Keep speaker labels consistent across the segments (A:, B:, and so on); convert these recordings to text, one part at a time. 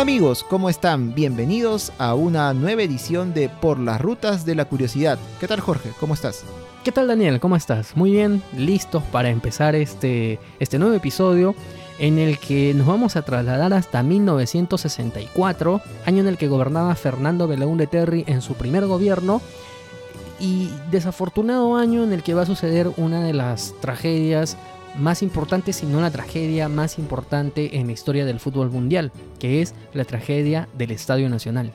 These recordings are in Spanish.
A: Amigos, ¿cómo están? Bienvenidos a una nueva edición de Por las Rutas de la Curiosidad. ¿Qué tal Jorge? ¿Cómo estás?
B: ¿Qué tal Daniel? ¿Cómo estás? Muy bien, listos para empezar este, este nuevo episodio en el que nos vamos a trasladar hasta 1964, año en el que gobernaba Fernando Belaúnde Terry en su primer gobierno y desafortunado año en el que va a suceder una de las tragedias más importante, si no la tragedia más importante en la historia del fútbol mundial, que es la tragedia del Estadio Nacional.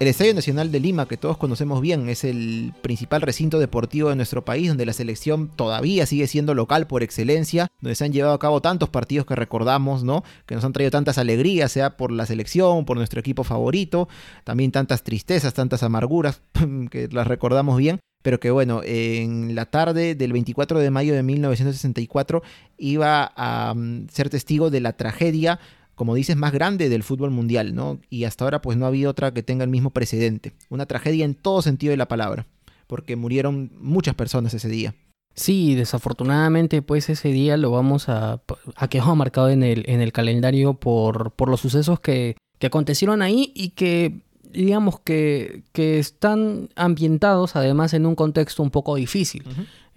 A: El Estadio Nacional de Lima, que todos conocemos bien, es el principal recinto deportivo de nuestro país, donde la selección todavía sigue siendo local por excelencia, donde se han llevado a cabo tantos partidos que recordamos, ¿no? Que nos han traído tantas alegrías, sea por la selección, por nuestro equipo favorito, también tantas tristezas, tantas amarguras, que las recordamos bien pero que bueno, en la tarde del 24 de mayo de 1964 iba a mm, ser testigo de la tragedia, como dices, más grande del fútbol mundial, ¿no? Y hasta ahora pues no ha habido otra que tenga el mismo precedente. Una tragedia en todo sentido de la palabra, porque murieron muchas personas ese día.
B: Sí, desafortunadamente pues ese día lo vamos a, a marcado en el, en el calendario por, por los sucesos que, que acontecieron ahí y que digamos que, que, están ambientados además en un contexto un poco difícil.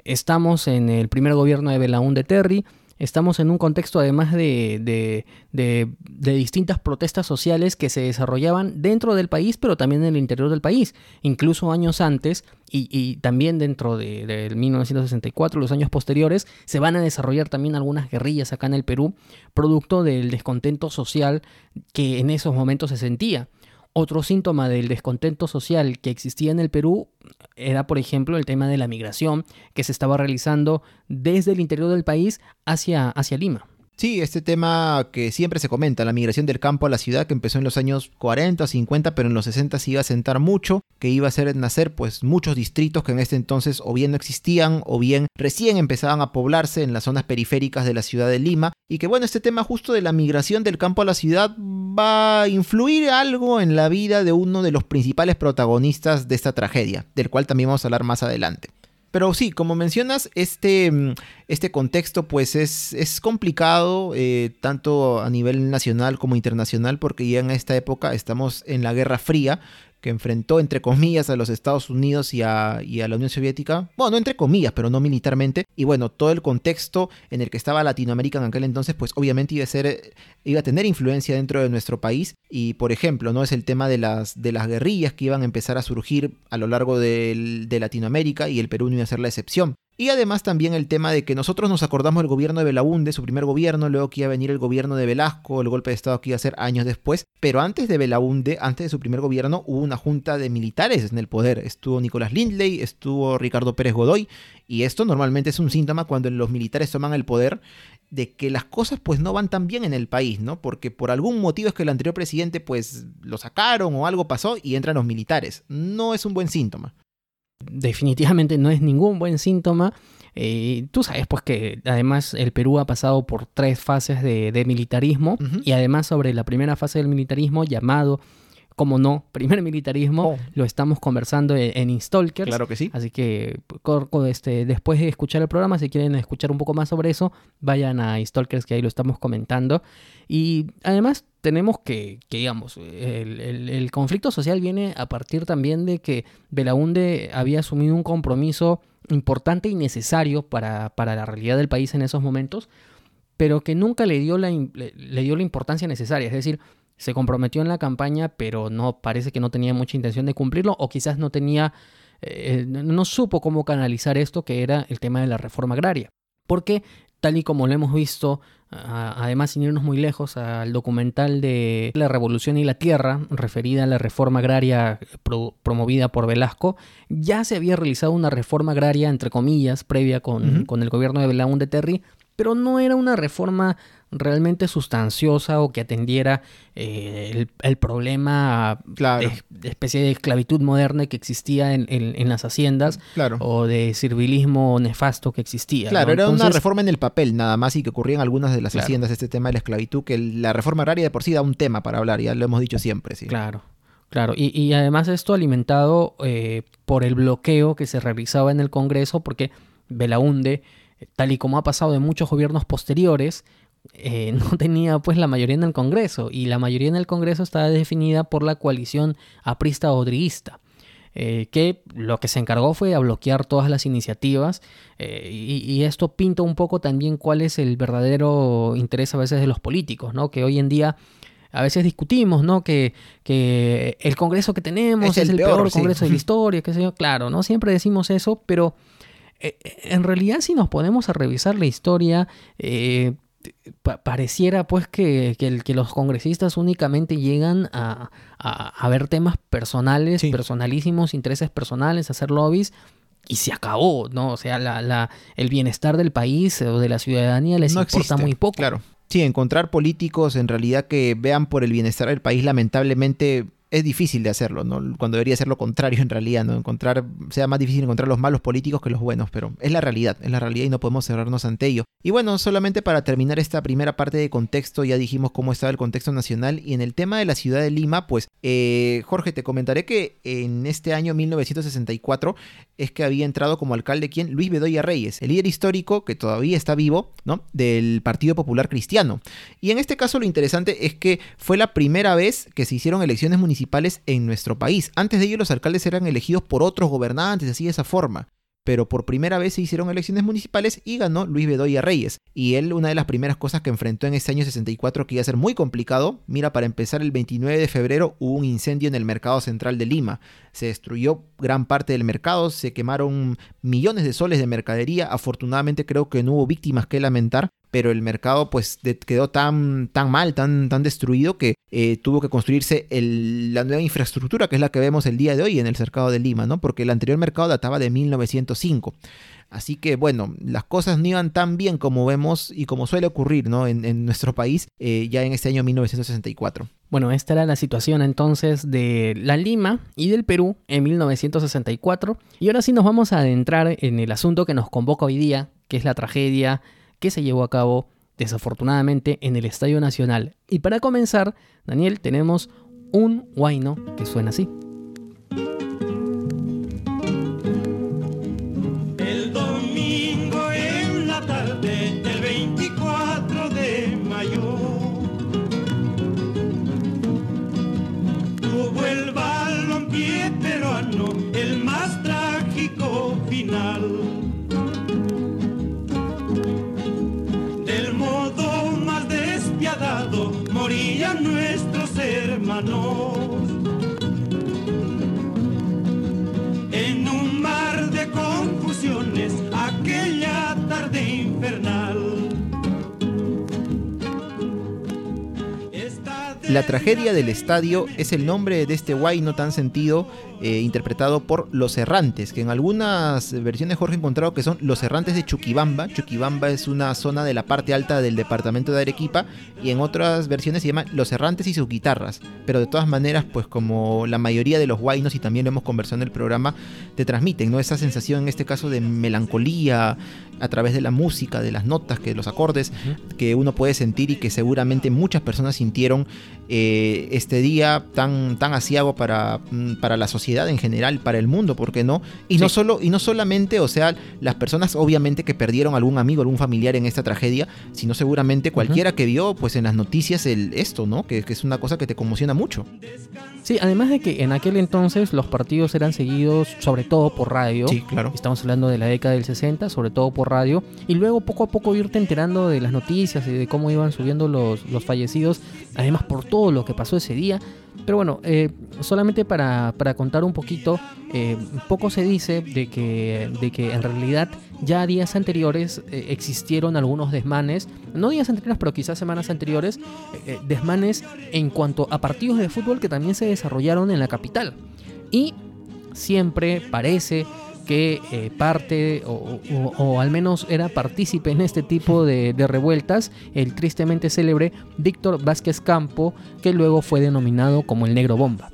B: Estamos en el primer gobierno de Belaúnde Terry, estamos en un contexto además de, de, de, distintas protestas sociales que se desarrollaban dentro del país, pero también en el interior del país. Incluso años antes y, y también dentro de, de, 1964, los años posteriores, se van a desarrollar también algunas guerrillas acá en el Perú, producto del descontento social que en esos momentos se sentía. Otro síntoma del descontento social que existía en el Perú era, por ejemplo, el tema de la migración que se estaba realizando desde el interior del país hacia, hacia Lima.
A: Sí, este tema que siempre se comenta, la migración del campo a la ciudad, que empezó en los años 40, 50, pero en los 60 se iba a sentar mucho, que iba a hacer nacer pues muchos distritos que en este entonces o bien no existían o bien recién empezaban a poblarse en las zonas periféricas de la ciudad de Lima, y que bueno, este tema justo de la migración del campo a la ciudad va a influir algo en la vida de uno de los principales protagonistas de esta tragedia, del cual también vamos a hablar más adelante. Pero sí, como mencionas, este, mm, este contexto pues es, es complicado eh, tanto a nivel nacional como internacional porque ya en esta época estamos en la Guerra Fría que enfrentó entre comillas a los Estados Unidos y a, y a, la Unión Soviética, bueno, no entre comillas, pero no militarmente, y bueno, todo el contexto en el que estaba Latinoamérica en aquel entonces, pues obviamente iba a, ser, iba a tener influencia dentro de nuestro país, y por ejemplo, ¿no? Es el tema de las, de las guerrillas que iban a empezar a surgir a lo largo de, de Latinoamérica, y el Perú no iba a ser la excepción. Y además también el tema de que nosotros nos acordamos del gobierno de Belaúnde, su primer gobierno, luego que iba a venir el gobierno de Velasco, el golpe de Estado que iba a ser años después, pero antes de Belaúnde, antes de su primer gobierno, hubo una junta de militares en el poder. Estuvo Nicolás Lindley, estuvo Ricardo Pérez Godoy, y esto normalmente es un síntoma cuando los militares toman el poder de que las cosas pues no van tan bien en el país, ¿no? Porque por algún motivo es que el anterior presidente pues lo sacaron o algo pasó y entran los militares. No es un buen síntoma
B: definitivamente no es ningún buen síntoma. Eh, tú sabes pues que además el Perú ha pasado por tres fases de, militarismo uh -huh. y además sobre la primera fase del militarismo llamado como no, primer militarismo, oh. lo estamos conversando en, en Instalkers.
A: Claro que sí.
B: Así que este, después de escuchar el programa, si quieren escuchar un poco más sobre eso, vayan a Instalkers, que ahí lo estamos comentando. Y además tenemos que, que digamos, el, el, conflicto social viene a partir también de que Belaunde había asumido un compromiso importante y necesario para, para la realidad del país en esos momentos, pero que nunca le dio la, le dio la importancia necesaria. Es decir, se comprometió en la campaña, pero no parece que no tenía mucha intención de cumplirlo o quizás no tenía, eh, no supo cómo canalizar esto que era el tema de la reforma agraria. Porque tal y como lo hemos visto, además sin irnos muy lejos al documental de La Revolución y la Tierra, referida a la reforma agraria pro, promovida por Velasco, ya se había realizado una reforma agraria, entre comillas, previa con, uh -huh. con el gobierno de Belaúnde Terry, pero no era una reforma realmente sustanciosa o que atendiera eh, el, el, problema
A: claro.
B: de, de, especie de esclavitud moderna que existía en, en, en las haciendas
A: claro.
B: o de servilismo nefasto que existía.
A: Claro,
B: ¿no?
A: era Entonces, una reforma en el papel nada más y que ocurría en algunas de las
B: claro.
A: haciendas este tema de la esclavitud, que la reforma agraria de por sí da un tema para hablar, ya lo hemos dicho siempre. Sí.
B: Claro. Claro, y, y además esto alimentado eh, por el bloqueo que se realizaba en el Congreso, porque Belaunde, tal y como ha pasado en muchos gobiernos posteriores, eh, no tenía pues la mayoría en el Congreso y la mayoría en el Congreso estaba definida por la coalición aprista odriguista. Eh, que lo que se encargó fue a bloquear todas las iniciativas eh, y, esto pinta un poco también cuál es el verdadero interés a veces de los políticos, ¿no? Que hoy en día a veces discutimos, ¿no? Que, que el Congreso que tenemos es, el, peor, Congreso de la historia, qué sé yo. Claro, ¿no? Siempre decimos eso, pero en realidad si nos ponemos a revisar la historia, pareciera pues que, que, los congresistas únicamente llegan a, a, ver temas personales, personalísimos, intereses personales, hacer lobbies y se acabó, ¿no? O sea, la, la, el bienestar del país o de la ciudadanía les importa muy poco.
A: Claro. Sí, encontrar políticos en realidad que vean por el bienestar del país lamentablemente es difícil de hacerlo, ¿no? Cuando debería ser lo contrario en realidad, ¿no? Encontrar, sea más difícil encontrar los malos políticos que los buenos, pero es la realidad, es la realidad y no podemos cerrarnos ante ello. Y bueno, solamente para terminar esta primera parte de contexto, ya dijimos cómo estaba el contexto nacional y en el tema de la ciudad de Lima, pues eh, Jorge, te comentaré que en este año 1964 es que había entrado como alcalde quien Luis Bedoya Reyes, el líder histórico que todavía está vivo, ¿no? Del Partido Popular Cristiano. Y en este caso lo interesante es que fue la primera vez que se hicieron elecciones municipales en nuestro país. Antes de ello los alcaldes eran elegidos por otros gobernantes, así de esa forma. Pero por primera vez se hicieron elecciones municipales y ganó Luis Bedoya Reyes. Y él, una de las primeras cosas que enfrentó en ese año 64 que iba a ser muy complicado, mira, para empezar, el 29 de febrero hubo un incendio en el mercado central de Lima. Se destruyó gran parte del mercado, se quemaron millones de soles de mercadería. Afortunadamente creo que no hubo víctimas que lamentar, pero el mercado pues quedó tan, tan mal, tan, tan destruido que eh, tuvo que construirse la nueva infraestructura que es la que vemos el día de hoy en el cercado de Lima, ¿no? Porque el anterior mercado databa de 1905. Así que bueno, las cosas no iban tan bien como vemos y como suele ocurrir ¿no? en, nuestro país eh, ya en este año 1964.
B: Bueno, esta era la situación entonces de la Lima y del Perú en 1964. Y ahora sí nos vamos a adentrar en el asunto que nos convoca hoy día, que es la tragedia que se llevó a cabo desafortunadamente en el Estadio Nacional. Y para comenzar, Daniel, tenemos un guayno que suena así.
C: Nuestros hermanos.
A: La tragedia del estadio es el nombre de este guay no tan sentido eh, interpretado por Los Errantes, que en algunas versiones Jorge ha encontrado que son Los Errantes de Chuquibamba. Chuquibamba es una zona de la parte alta del departamento de Arequipa y en otras versiones se llama Los Errantes y sus guitarras. Pero de todas maneras, pues como la mayoría de los guaynos y también lo hemos conversado en el programa, te transmiten, ¿no? Esa sensación en este caso de melancolía a través de la música, de las notas, que los acordes que uno puede sentir y que seguramente muchas personas sintieron eh, este día tan, tan asiago para, mm, para la sociedad en general, para el mundo, ¿por qué no? Y, no solo, y no solamente, o sea, las personas obviamente que perdieron algún amigo, algún familiar en esta tragedia, sino seguramente cualquiera que vio pues en las noticias el, esto, ¿no? Que, que es una cosa que te conmociona mucho.
B: Sí, además de que en aquel entonces los partidos eran seguidos sobre todo por radio.
A: Sí, claro.
B: Estamos hablando de la década del 60, sobre todo por radio. Y luego poco a poco irte enterando de las noticias y de cómo iban subiendo los, los fallecidos. Además por todo lo que pasó ese día. Pero bueno, eh, solamente para, contar un poquito, eh, poco se dice de que, de que en realidad ya días anteriores eh, existieron algunos desmanes, no días anteriores, pero quizás semanas anteriores, desmanes en cuanto a partidos de fútbol que también se desarrollaron en la capital. Y siempre parece que eh, parte o, al menos era partícipe en este tipo de, revueltas el tristemente célebre Víctor Vázquez Campo, que luego fue denominado como el Negro Bomba.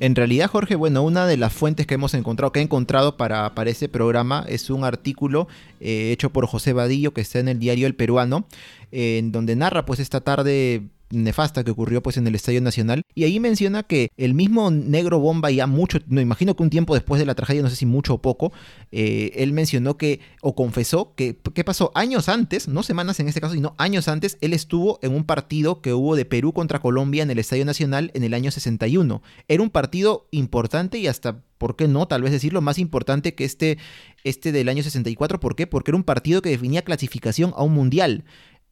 A: En realidad, Jorge, bueno, una de las fuentes que hemos encontrado, que he encontrado para, para ese programa, es un artículo eh, hecho por José Vadillo, que está en el diario El Peruano, en donde narra pues esta tarde nefasta que ocurrió pues en el Estadio Nacional. Y ahí menciona que el mismo Negro Bomba ya mucho, no imagino que un tiempo después de la tragedia, no sé si mucho o poco, eh, él mencionó que, o confesó que, ¿qué pasó? Años antes, no semanas en este caso, sino años antes, él estuvo en un partido que hubo de Perú contra Colombia en el Estadio Nacional en el año 61. Era un partido importante y hasta ¿por qué no? Tal vez decirlo más importante que este, este del año 64. ¿Por qué? Porque era un partido que definía clasificación a un mundial.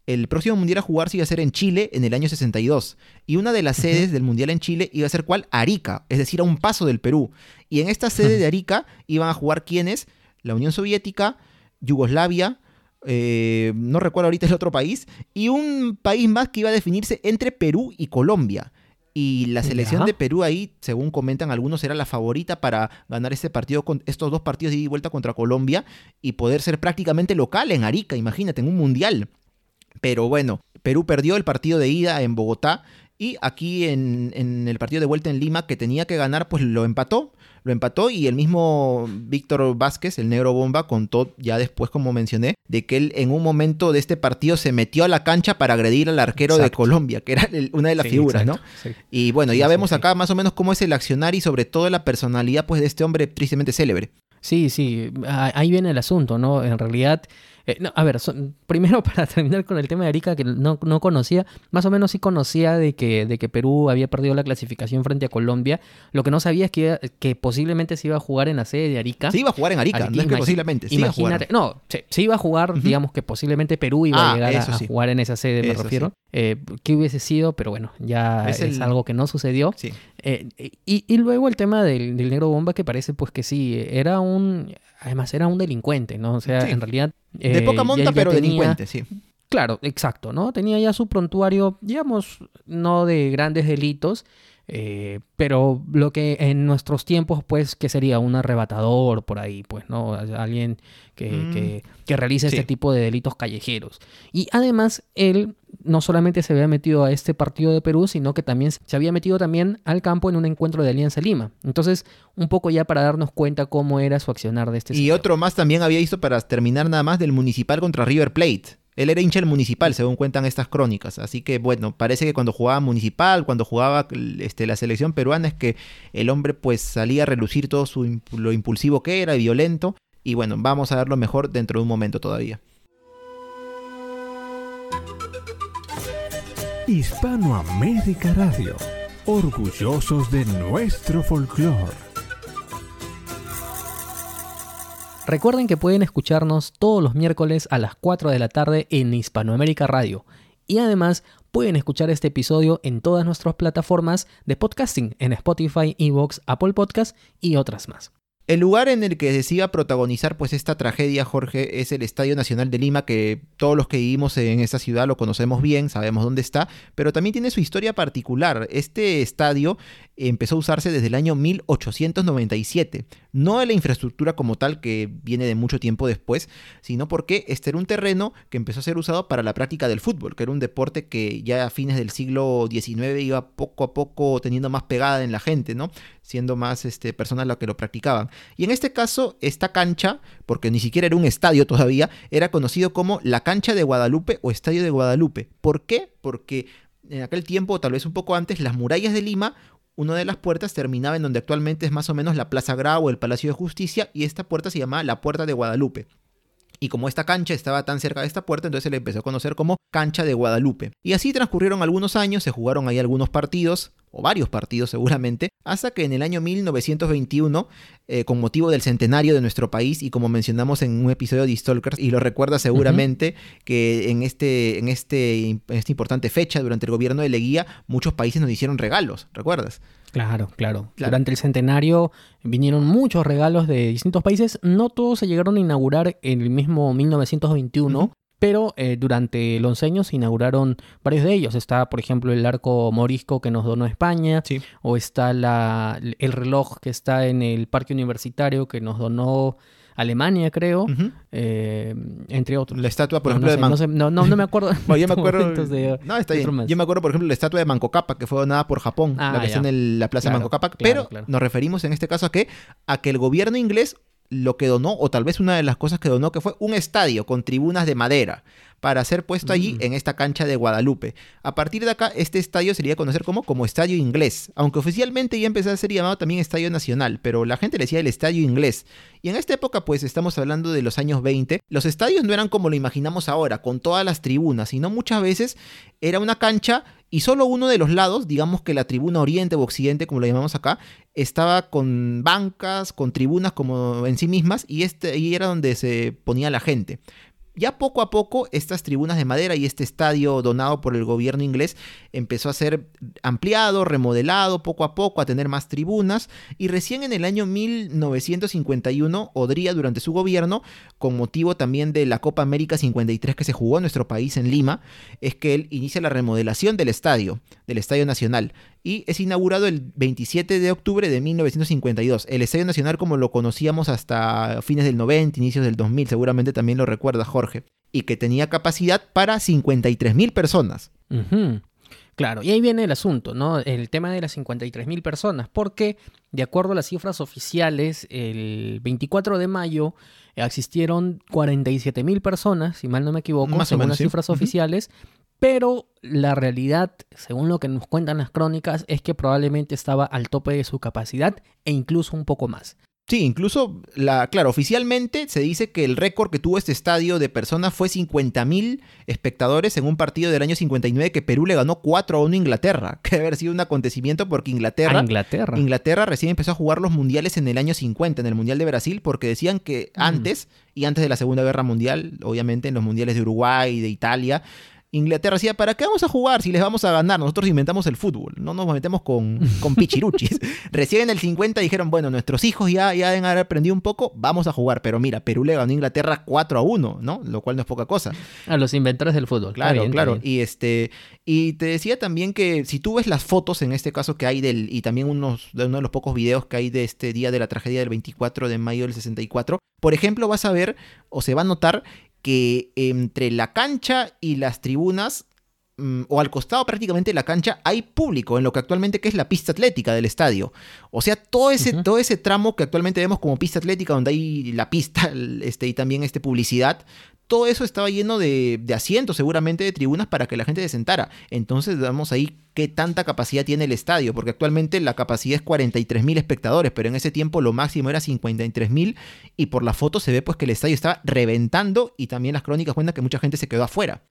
A: El próximo mundial a jugar se iba a ser en Chile en el año 62. Y una de las sedes del mundial en Chile iba a ser cuál? Arica, es decir, a un paso del Perú. Y en esta sede de Arica iban a jugar quiénes? La Unión Soviética, Yugoslavia, eh, no recuerdo ahorita el otro país, y un país más que iba a definirse entre Perú y Colombia. Y la selección de Perú ahí, según comentan algunos, era la favorita para ganar este partido con estos dos partidos de ida y vuelta contra Colombia y poder ser prácticamente local en Arica, imagínate, en un mundial. Pero bueno, Perú perdió el partido de ida en Bogotá y aquí en, en el partido de vuelta en Lima, que tenía que ganar, pues lo empató. Lo empató y el mismo Víctor Vázquez, el negro bomba, contó ya después, como mencioné, de que él en un momento de este partido se metió a la cancha para agredir al arquero de. Colombia, que era el- una de las
B: Sí,
A: figuras,
B: exacto,
A: ¿no?
B: sí.
A: Y bueno, ya
B: sí,
A: vemos acá más o menos cómo es el accionar y sobre todo la personalidad pues de este hombre tristemente célebre.
B: Sí, sí, ahí viene el asunto, ¿no? En realidad, eh, no, a ver, son- primero para terminar con el tema de Arica, que no, no conocía, más o menos sí conocía de que, de que Perú había perdido la clasificación frente a Colombia. Lo que no sabía es que, iba- que posiblemente se iba a jugar en la sede de Arica.
A: Se iba a jugar en Arica,
B: Arica,
A: no es que posiblemente, se iba a jugar.
B: Imagínate, no, se, se iba a jugar, digamos que posiblemente Perú iba
A: Ah,
B: a llegar a, jugar en esa sede, me
A: Eso
B: refiero. Eh, ¿Qué hubiese sido? Pero bueno, ya
A: Es
B: es,
A: el-
B: algo que no sucedió.
A: Sí.
B: Eh, y, y luego el tema del, del negro bomba que parece pues que sí, era un, además era un delincuente, ¿no? O sea,
A: Sí.
B: en realidad...
A: De
B: eh,
A: poca
B: ya
A: monta,
B: ya
A: pero
B: tenía-
A: delincuente, sí.
B: Claro, exacto, ¿no? Tenía ya su prontuario, digamos, no de grandes delitos, eh, pero lo que en nuestros tiempos, pues, que sería un arrebatador por ahí, pues, ¿no? Alguien que,
A: Mm.
B: que, que realice
A: Sí.
B: este tipo de delitos callejeros. Y además, él no solamente se había metido a este partido de Perú, sino que también se había metido también al campo en un encuentro de Alianza Lima. Entonces, un poco ya para darnos cuenta cómo era su accionar de este
A: Y otro más también había visto para terminar nada más del Municipal contra River Plate. Él era hincha del Municipal, según cuentan estas crónicas. Así que bueno, parece que cuando jugaba Municipal, cuando jugaba este, la selección peruana, es que el hombre pues salía a relucir todo su, lo impulsivo que era, y violento. Y bueno, vamos a verlo mejor dentro de un momento todavía.
D: Hispanoamérica Radio, orgullosos de nuestro folclore.
B: Recuerden que pueden escucharnos todos los miércoles a las 4 de la tarde en Hispanoamérica Radio. Y además pueden escuchar este episodio en todas nuestras plataformas de podcasting, en Spotify, Evox, Apple Podcast y otras más.
A: El lugar en el que se iba a protagonizar pues esta tragedia, Jorge, es el Estadio Nacional de Lima, que todos los que vivimos en esta ciudad lo conocemos bien, sabemos dónde está, pero también tiene su historia particular. Este estadio empezó a usarse desde el año 1897, no de la infraestructura como tal que viene de mucho tiempo después, sino porque este era un terreno que empezó a ser usado para la práctica del fútbol, que era un deporte que ya a fines del siglo XIX iba poco a poco teniendo más pegada en la gente, ¿no? Siendo más este, personas las que lo practicaban. Y en este caso, esta cancha, porque ni siquiera era un estadio todavía, era conocido como la cancha de Guadalupe o Estadio de Guadalupe. ¿Por qué? Porque en aquel tiempo, o tal vez un poco antes, las murallas de Lima, una de las puertas terminaba en donde actualmente es más o menos la Plaza Grau o el Palacio de Justicia, y esta puerta se llamaba la Puerta de Guadalupe. Y como esta cancha estaba tan cerca de esta puerta, entonces se le empezó a conocer como Cancha de Guadalupe. Y así transcurrieron algunos años, se jugaron ahí algunos partidos, o varios partidos seguramente, hasta que en el año 1921, eh, con motivo del centenario de nuestro país, y como mencionamos en un episodio de Stalkers, y lo recuerda seguramente, que en, este, en, este, en esta importante fecha, durante el gobierno de Leguía, muchos países nos hicieron regalos, ¿recuerdas?
B: Claro, claro,
A: Claro.
B: Durante el centenario vinieron muchos regalos de distintos países. No todos se llegaron a inaugurar en el mismo 1921,
A: Ujú.
B: Pero eh, durante los años se inauguraron varios de ellos. Está, por ejemplo, el arco morisco que nos donó España,
A: Sí.
B: o está la, el reloj que está en el parque universitario que nos donó Alemania, creo, eh, entre otros.
A: La estatua, por
B: No,
A: ejemplo,
B: no
A: de
B: sé,
A: Man-
B: no, sé, no, no- no me acuerdo.
A: Bueno, yo me acuerdo.
B: de-
A: no, está
B: de
A: bien. Yo me acuerdo, por ejemplo, la estatua de Manco Cápac, que fue donada por Japón,
B: Ah,
A: la que está en el- la plaza
B: Claro,
A: de Manco Cápac.
B: claro,
A: pero
B: claro.
A: nos referimos en este caso a que, a que el gobierno inglés lo que donó, o tal vez una de las cosas que donó, que fue un estadio con tribunas de madera, para ser puesto allí
B: Mm.
A: en esta cancha de Guadalupe. A partir de acá, este estadio sería conocer como, como Estadio Inglés, aunque oficialmente ya empezó a ser llamado también Estadio Nacional, pero la gente le decía el Estadio Inglés. Y en esta época, pues estamos hablando de los años 20, los estadios no eran como lo imaginamos ahora, con todas las tribunas, sino muchas veces era una cancha y solo uno de los lados, digamos que la tribuna oriente o occidente, como lo llamamos acá, estaba con bancas, con tribunas como en sí mismas, y este ahí era donde se ponía la gente. Ya poco a poco estas tribunas de madera y este estadio donado por el gobierno inglés empezó a ser ampliado, remodelado poco a poco, a tener más tribunas. Y recién en el año 1951 Odría durante su gobierno, con motivo también de la Copa América 53 que se jugó en nuestro país en Lima, es que él inicia la remodelación del estadio, del Estadio Nacional y es inaugurado el 27 de octubre de 1952. El Estadio Nacional como lo conocíamos hasta fines del 90, inicios del 2000, seguramente también lo recuerda Jorge, y que tenía capacidad para 53 mil personas.
B: Claro, y ahí viene el asunto, ¿no? El tema de las 53.000 personas, porque de acuerdo a las cifras oficiales, el 24 de mayo existieron 47.000 personas, si mal no me equivoco,
A: Más
B: según
A: menos,
B: las
A: sí.
B: cifras oficiales, pero la realidad, según lo que nos cuentan las crónicas, es que probablemente estaba al tope de su capacidad e incluso un poco más.
A: Sí, incluso, la, claro, oficialmente se dice que el récord que tuvo este estadio de personas fue 50.000 espectadores en un partido del año 59 que Perú le ganó 4 a 1 a Inglaterra, que debe haber sido un acontecimiento porque Inglaterra,
B: Inglaterra.
A: Inglaterra recién empezó a jugar los mundiales en el año 50, en el Mundial de Brasil, porque decían que
B: Mm.
A: antes, y antes de la Segunda Guerra Mundial, obviamente en los mundiales de Uruguay, de Italia, Inglaterra decía, ¿para qué vamos a jugar si les vamos a ganar? Nosotros inventamos el fútbol, no nos metemos con, con pichiruchis. Recién en el 50 dijeron, bueno, nuestros hijos ya, ya deben haber aprendido un poco, vamos a jugar. Pero mira, Perú le ganó a Inglaterra 4 a 1, ¿no? Lo cual no es poca cosa.
B: A los inventores del fútbol.
A: Claro,
B: bien,
A: claro. Y este y te decía también que si tú ves las fotos en este caso que hay del y también unos de uno de los pocos videos que hay de este día de la tragedia del 24 de mayo del 64, por ejemplo, vas a ver o se va a notar que entre la cancha y las tribunas mm, o al costado prácticamente de la cancha hay público en lo que actualmente que es la pista atlética del estadio. O sea, todo ese, todo ese tramo que actualmente vemos como pista atlética, donde hay la pista este, y también este, publicidad, todo eso estaba lleno de, de asientos, seguramente de tribunas para que la gente se sentara. Entonces damos ahí qué tanta capacidad tiene el estadio, porque actualmente la capacidad es 43 mil espectadores, pero en ese tiempo lo máximo era 53 mil y por la foto se ve pues que el estadio estaba reventando y también las crónicas cuentan que mucha gente se quedó afuera.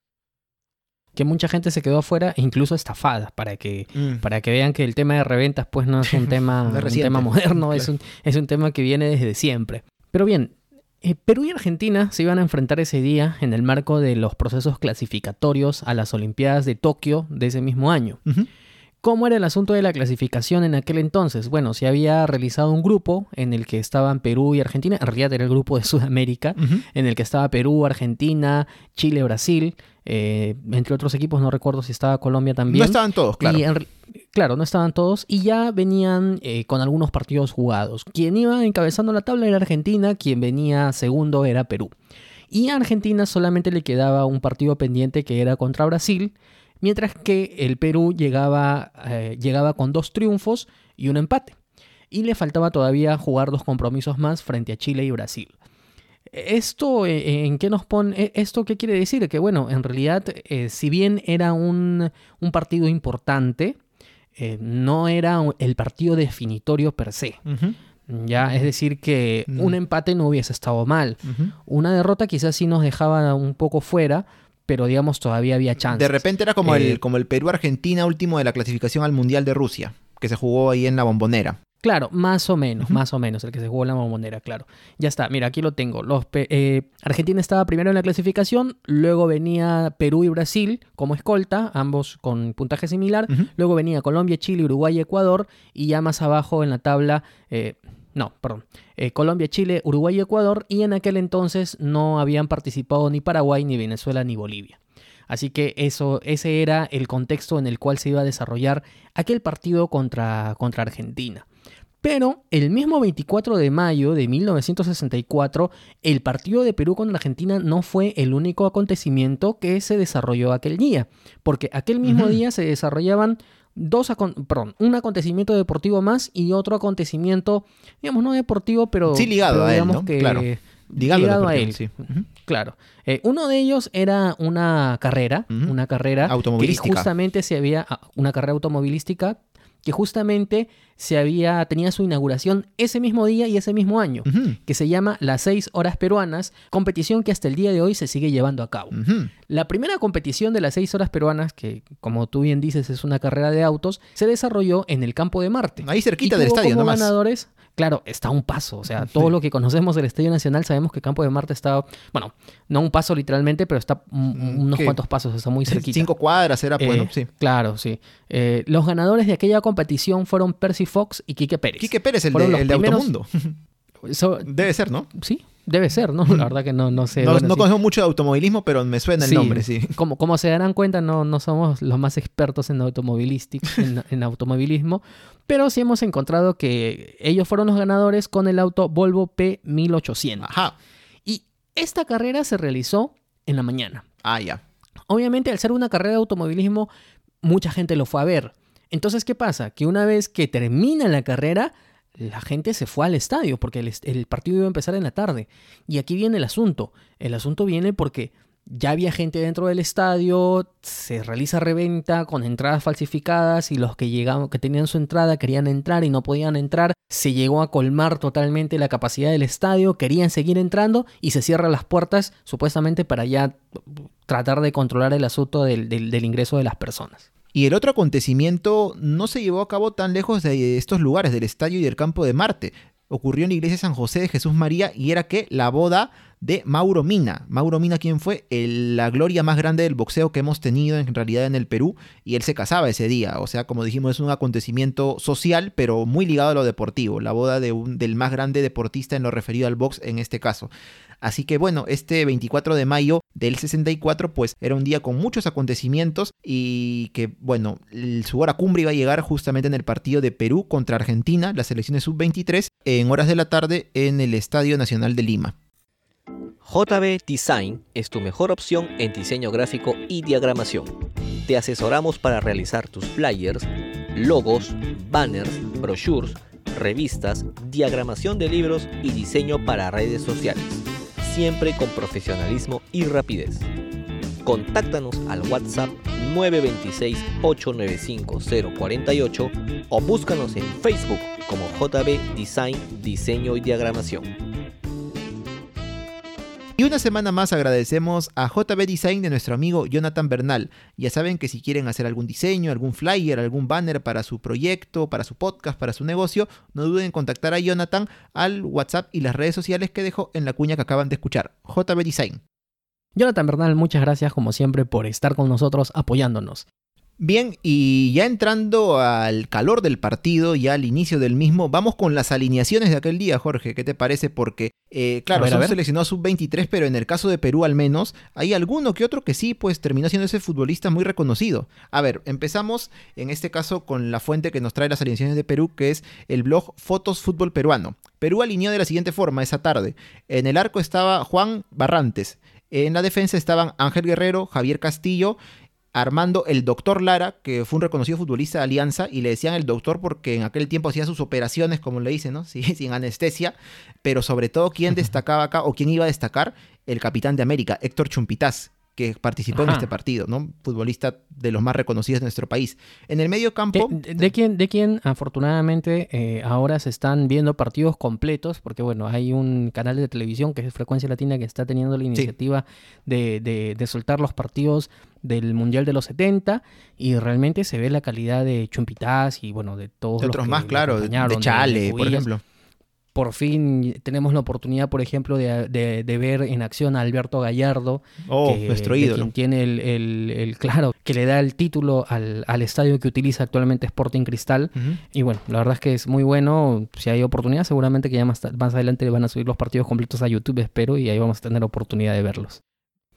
B: Que mucha gente se quedó afuera e incluso estafada para que
A: Mm.
B: para que vean que el tema de reventas pues no es un tema,
A: No es
B: un
A: reciente.
B: tema moderno, es, un, es un tema que viene desde siempre. Pero bien, eh, Perú y Argentina se iban a enfrentar ese día en el marco de los procesos clasificatorios a las Olimpiadas de Tokio de ese mismo año. ¿Cómo era el asunto de la clasificación en aquel entonces? Bueno, se había realizado un grupo en el que estaban Perú y Argentina, en realidad era el grupo de Sudamérica, en el que estaba Perú, Argentina, Chile, Brasil, eh, entre otros equipos, no recuerdo si estaba Colombia también.
A: No estaban todos, claro.
B: Y en re- claro, no estaban todos y ya venían eh, con algunos partidos jugados. Quien iba encabezando la tabla era Argentina, quien venía segundo era Perú. Y a Argentina solamente le quedaba un partido pendiente que era contra Brasil, mientras que el Perú llegaba, eh, llegaba con dos triunfos y un empate. Y le faltaba todavía jugar dos compromisos más frente a Chile y Brasil. Esto, eh, ¿en qué nos pone? eh, ¿Esto qué quiere decir? Que bueno, en realidad, eh, si bien era un, un partido importante, eh, no era el partido definitorio per se. Ya, es decir, que
A: Mm.
B: un empate no hubiese estado mal. Una derrota quizás sí nos dejaba un poco fuera, pero digamos todavía había chance.
A: De repente era como,
B: Eh,
A: el, como el Perú-Argentina último de la clasificación al Mundial de Rusia, que se jugó ahí en la bombonera.
B: Claro, más o menos, más o menos, el que se jugó en la bombonera, claro. Ya está, mira, aquí lo tengo. Los eh, Argentina estaba primero en la clasificación, luego venía Perú y Brasil como escolta, ambos con puntaje similar. Luego venía Colombia, Chile, Uruguay y Ecuador. Y ya más abajo en la tabla, eh, no, perdón, eh, Colombia, Chile, Uruguay y Ecuador. Y en aquel entonces no habían participado ni Paraguay, ni Venezuela, ni Bolivia. Así que eso, ese era el contexto en el cual se iba a desarrollar aquel partido contra, contra Argentina. Pero el mismo 24 de mayo de 1964, el partido de Perú contra Argentina no fue el único acontecimiento que se desarrolló aquel día, porque aquel mismo día se desarrollaban dos perdón, un acontecimiento deportivo más y otro acontecimiento, digamos, no deportivo, pero,
A: Sí ligado
B: pero
A: a él,
B: digamos
A: ¿no?
B: que
A: Claro. Ligado,
B: ligado a él.
A: sí.
B: Claro. Eh, uno de ellos era una carrera,
A: Ujú.
B: una carrera
A: Automovilística.
B: que justamente se había ah, una carrera automovilística que justamente se había tenía su inauguración ese mismo día y ese mismo año, que se llama las 6 horas peruanas, competición que hasta el día de hoy se sigue llevando a cabo. La primera competición de las 6 horas peruanas, que como tú bien dices es una carrera de autos, se desarrolló en el campo de Marte.
A: Ahí cerquita
B: Y
A: del
B: tuvo
A: estadio,
B: como
A: nomás.
B: ganadores, claro, está a un paso. O sea, todo lo que conocemos del Estadio Nacional sabemos que Campo de Marte está, bueno, no un paso literalmente, pero está
A: Mm,
B: unos
A: ¿qué?
B: cuantos pasos, está muy cerquita.
A: Cinco cuadras era,
B: Eh,
A: bueno, sí.
B: Claro, sí. Eh, los ganadores de aquella competición fueron Percy Fox y Quique Pérez.
A: Quique Pérez, el de, de Automundo.
B: So-
A: Debe ser, ¿no?
B: sí, debe ser, ¿no? La verdad que no, no sé.
A: no
B: bueno,
A: no
B: sí.
A: conozco mucho de automovilismo, pero me suena el
B: Sí,
A: nombre, sí.
B: Como, como se darán cuenta, no, no somos los más expertos en, automovilística, en, en automovilismo, pero sí hemos encontrado que ellos fueron los ganadores con el auto Volvo P1800.
A: Ajá.
B: Y esta carrera se realizó en la mañana.
A: Ah, ya.
B: Obviamente, al ser una carrera de automovilismo, mucha gente lo fue a ver. Entonces, ¿qué pasa? Que una vez que termina la carrera, la gente se fue al estadio porque el, el partido iba a empezar en la tarde. Y aquí viene el asunto. El asunto viene porque ya había gente dentro del estadio, se realiza reventa con entradas falsificadas y los que llegaban, que tenían su entrada querían entrar y no podían entrar. Se llegó a colmar totalmente la capacidad del estadio, querían seguir entrando y se cierran las puertas supuestamente para ya tratar de controlar el asunto del ingreso de las personas.
A: Y el otro acontecimiento no se llevó a cabo tan lejos de estos lugares, del estadio y del campo de Marte. Ocurrió en la iglesia San José de Jesús María y era que la boda de Mauro Mina. Mauro Mina, ¿quién fue? La gloria más grande del boxeo que hemos tenido en realidad en el Perú y él se casaba ese día. O sea, como dijimos, es un acontecimiento social, pero muy ligado a lo deportivo. La boda de un, del más grande deportista en lo referido al box en este caso. Así que bueno, este 24 de mayo del 64 pues era un día con muchos acontecimientos y que bueno, su hora cumbre iba a llegar justamente en el partido de Perú contra Argentina, las selecciones sub-23, en horas de la tarde en el Estadio Nacional de Lima.
E: JB Design es tu mejor opción en diseño gráfico y diagramación. Te asesoramos para realizar tus flyers, logos, banners, brochures, revistas, diagramación de libros y diseño para redes sociales, siempre con profesionalismo y rapidez. Contáctanos al WhatsApp 926-895-048 o búscanos en Facebook como JB Design Diseño y Diagramación.
A: Y una semana más agradecemos a JB Design de nuestro amigo Jonathan Bernal. Ya saben que si quieren hacer algún diseño, algún flyer, algún banner para su proyecto, para su podcast, para su negocio, no duden en contactar a Jonathan al WhatsApp y las redes sociales que dejó en la cuña que acaban de escuchar. JB Design.
B: Jonathan Bernal, muchas gracias como siempre por estar con nosotros apoyándonos.
A: Bien, y ya entrando al calor del partido, ya al inicio del mismo, vamos con las alineaciones de aquel día, Jorge. ¿Qué te parece? Porque, eh, claro,
B: ver, a
A: son seleccionados sub-23, pero en el caso de Perú al menos, hay alguno que otro que sí, pues terminó siendo ese futbolista muy reconocido. A ver, empezamos en este caso con la fuente que nos trae las alineaciones de Perú, que es el blog Fotos Fútbol Peruano. Perú alineó de la siguiente forma esa tarde. En el arco estaba Juan Barrantes. En la defensa estaban Ángel Guerrero, Javier Castillo Armando el doctor Lara, que fue un reconocido futbolista de Alianza, y le decían el doctor porque en aquel tiempo hacía sus operaciones, como le dicen, ¿no? Sí, sin anestesia, pero sobre todo, ¿quién destacaba acá o quién iba a destacar? El capitán de América, Héctor Chumpitaz, que participó en este partido, ¿no? Futbolista de los más reconocidos de nuestro país. En el medio
B: De,
A: campo...
B: de- de quien, de quien afortunadamente eh, ahora se están viendo partidos completos, porque bueno, hay un canal de televisión que es Frecuencia Latina que está teniendo la iniciativa de, de- de soltar los partidos del Mundial de los 70 y realmente se ve la calidad de Chumpitaz y bueno, de todos
A: de
B: los
A: otros
B: que
A: más, claro, de, de Chale, por ejemplo.
B: Por fin tenemos la oportunidad, por ejemplo, de, de- de ver en acción a Alberto Gallardo,
A: Oh,
B: que-
A: nuestro ídolo.
B: quien tiene el, el- el- claro, que le da el título al, al estadio que utiliza actualmente Sporting Cristal. Y bueno, la verdad es que es muy bueno. Si hay oportunidad, seguramente que ya más, más adelante van a subir los partidos completos a YouTube, espero, y ahí vamos a tener oportunidad de verlos.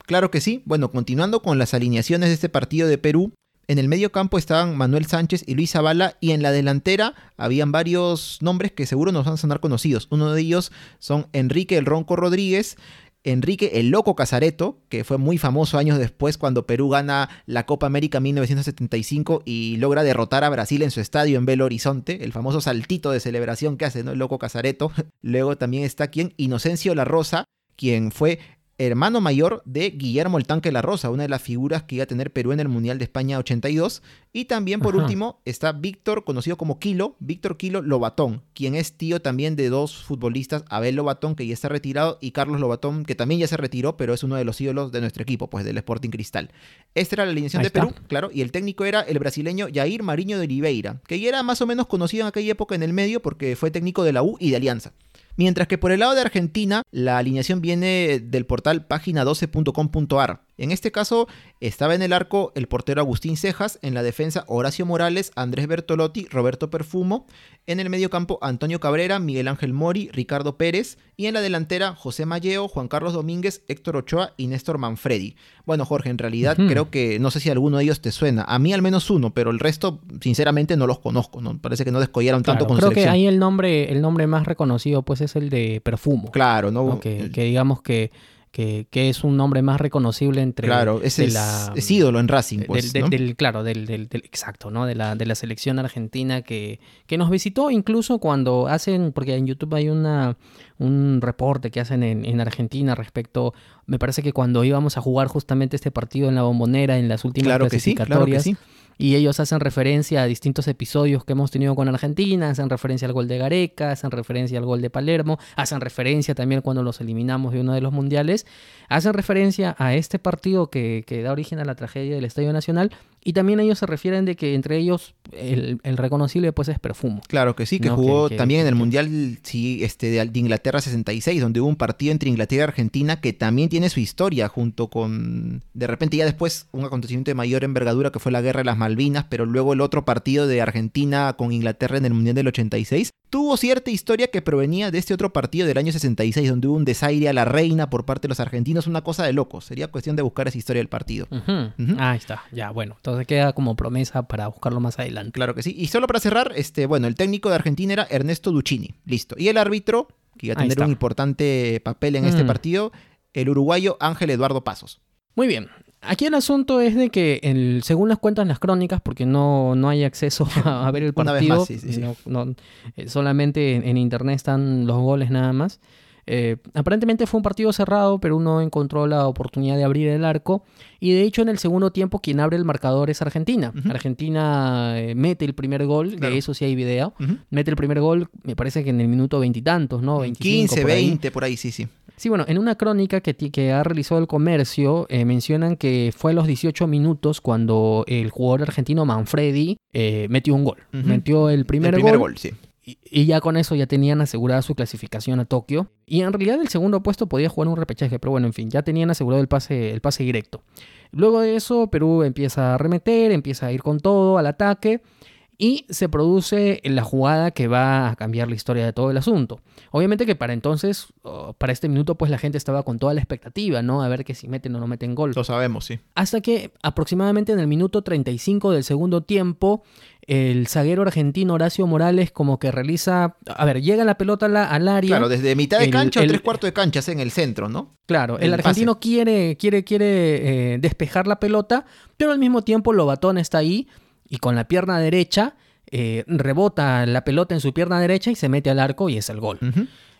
A: Claro que sí. Bueno, continuando con las alineaciones de este partido de Perú, en el medio campo estaban Manuel Sánchez y Luis Zavala y en la delantera habían varios nombres que seguro nos van a sonar conocidos. Uno de ellos son Enrique el Ronco Rodríguez, Enrique el Loco Casareto, que fue muy famoso años después cuando Perú gana la Copa América 1975 y logra derrotar a Brasil en su estadio en Belo Horizonte, el famoso saltito de celebración que hace, ¿no? El Loco Casareto. Luego también está quien Inocencio La Rosa, quien fue hermano mayor de Guillermo el Tanque La Rosa, una de las figuras que iba a tener Perú en el Mundial de España 82. Y también, por
B: Ajá.
A: último, está Víctor, conocido como Kilo, Víctor Kilo Lobatón, quien es tío también de dos futbolistas, Abel Lobatón, que ya está retirado, y Carlos Lobatón, que también ya se retiró, pero es uno de los ídolos de nuestro equipo, pues del Sporting Cristal. Esta era la alineación
B: Ahí
A: de
B: está.
A: Perú, claro, y el técnico era el brasileño Jair Mariño de Oliveira, que ya era más o menos conocido en aquella época en el medio porque fue técnico de la U y de Alianza. Mientras que por el lado de Argentina, la alineación viene del portal página12.com.ar. En este caso, estaba en el arco el portero Agustín Cejas, en la defensa Horacio Morales, Andrés Bertolotti, Roberto Perfumo, en el mediocampo Antonio Cabrera, Miguel Ángel Mori, Ricardo Pérez, y en la delantera José Malleo, Juan Carlos Domínguez, Héctor Ochoa y Néstor Manfredi. Bueno, Jorge, en realidad creo que no sé si alguno de ellos te suena. A mí al menos uno, pero el resto, sinceramente, no los conozco. ¿no? Parece que no descollaron tanto
B: Claro,
A: con
B: creo que ahí el nombre, el nombre más reconocido pues es el de Perfumo.
A: Claro, ¿no?
B: ¿no? Que digamos que, que, que es un nombre más reconocible entre
A: claro, es,
B: la-
A: es ídolo en Racing, pues,
B: del,
A: ¿no?
B: del- claro, del, del- exacto, ¿no? De la, de la selección argentina que, que nos visitó incluso cuando hacen, porque en YouTube hay una un reporte que hacen en, en Argentina respecto, me parece que cuando íbamos a jugar justamente este partido en la bombonera en las últimas
A: Claro que sí, claro que
B: clasificatorias,
A: sí.
B: Y ellos hacen referencia a distintos episodios que hemos tenido con Argentina, hacen referencia al gol de Gareca, hacen referencia al gol de Palermo, hacen referencia también cuando los eliminamos de uno de los mundiales, hacen referencia a este partido que, que da origen a la tragedia del Estadio Nacional y también ellos se refieren de que entre ellos el, el reconocible pues es Perfumo.
A: Claro que sí, que
B: No,
A: jugó
B: que- que-
A: también en el Mundial sí, este, de, de Inglaterra 66, donde hubo un partido entre Inglaterra y Argentina que también tiene su historia, junto con, de repente ya después, un acontecimiento de mayor envergadura que fue la Guerra de las Malvinas, pero luego el otro partido de Argentina con Inglaterra en el Mundial del 86, tuvo cierta historia que provenía de este otro partido del año 66, donde hubo un desaire a la reina por parte de los argentinos, una cosa de locos. Sería cuestión de buscar esa historia del partido.
B: Ah, ahí está, ya, bueno, entonces queda como promesa para buscarlo más adelante.
A: Claro que sí. Y solo para cerrar, este, bueno, el técnico de Argentina era Ernesto Duccini. Listo. Y el árbitro, que iba a tener un importante papel en este
B: Mm.
A: partido, el uruguayo Ángel Eduardo Pasos.
B: Muy bien. Aquí el asunto es de que, el, según las cuentas las crónicas, porque no, no hay acceso a, a ver el
A: Una vez
B: partido,
A: más, sí, sí, sí.
B: no- no, eh, solamente en, en internet están los goles nada más. Eh, aparentemente fue un partido cerrado, pero uno encontró la oportunidad de abrir el arco. Y de hecho, en el segundo tiempo, quien abre el marcador es Argentina. Argentina eh, mete el primer gol,
A: Claro.
B: de eso sí hay video. Mete el primer gol, me parece que en el minuto veintitantos, ¿no? 25,
A: 15,
B: por ahí.
A: 20, por ahí, sí, sí.
B: Sí, bueno, en una crónica que, que ha realizado el comercio, eh, mencionan que fue a los 18 minutos cuando el jugador argentino Manfredi eh, metió un gol. Metió el primer,
A: el primer
B: gol,
A: gol, sí.
B: Y, y ya con eso ya tenían asegurada su clasificación a Tokio. Y en realidad el segundo puesto podía jugar un repechaje, pero bueno, en fin, ya tenían asegurado el pase, el pase directo. Luego de eso, Perú empieza a arremeter, empieza a ir con todo al ataque. Y se produce la jugada que va a cambiar la historia de todo el asunto. Obviamente que para entonces, para este minuto, pues la gente estaba con toda la expectativa, ¿no? A ver que si meten o no meten gol.
A: Lo sabemos, sí.
B: Hasta que aproximadamente en el minuto 35 del segundo tiempo, el zaguero argentino Horacio Morales como que realiza... A ver, llega la pelota la- al área.
A: Claro, desde mitad de
B: el-
A: cancha o
B: el-
A: tres cuartos de cancha, en el centro, ¿no?
B: Claro, el,
A: el
B: argentino quiere, quiere, quiere eh, despejar la pelota, pero al mismo tiempo Lobatón está ahí y con la pierna derecha eh, rebota la pelota en su pierna derecha y se mete al arco y es el gol.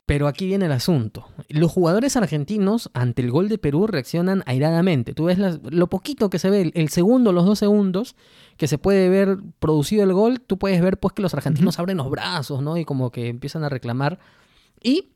B: Pero aquí viene el asunto. Los jugadores argentinos ante el gol de Perú reaccionan airadamente. Tú ves las- lo poquito que se ve, el, el segundo, los dos segundos que se puede ver producido el gol, tú puedes ver pues que los argentinos abren los brazos, ¿no? Y como que empiezan a reclamar. Y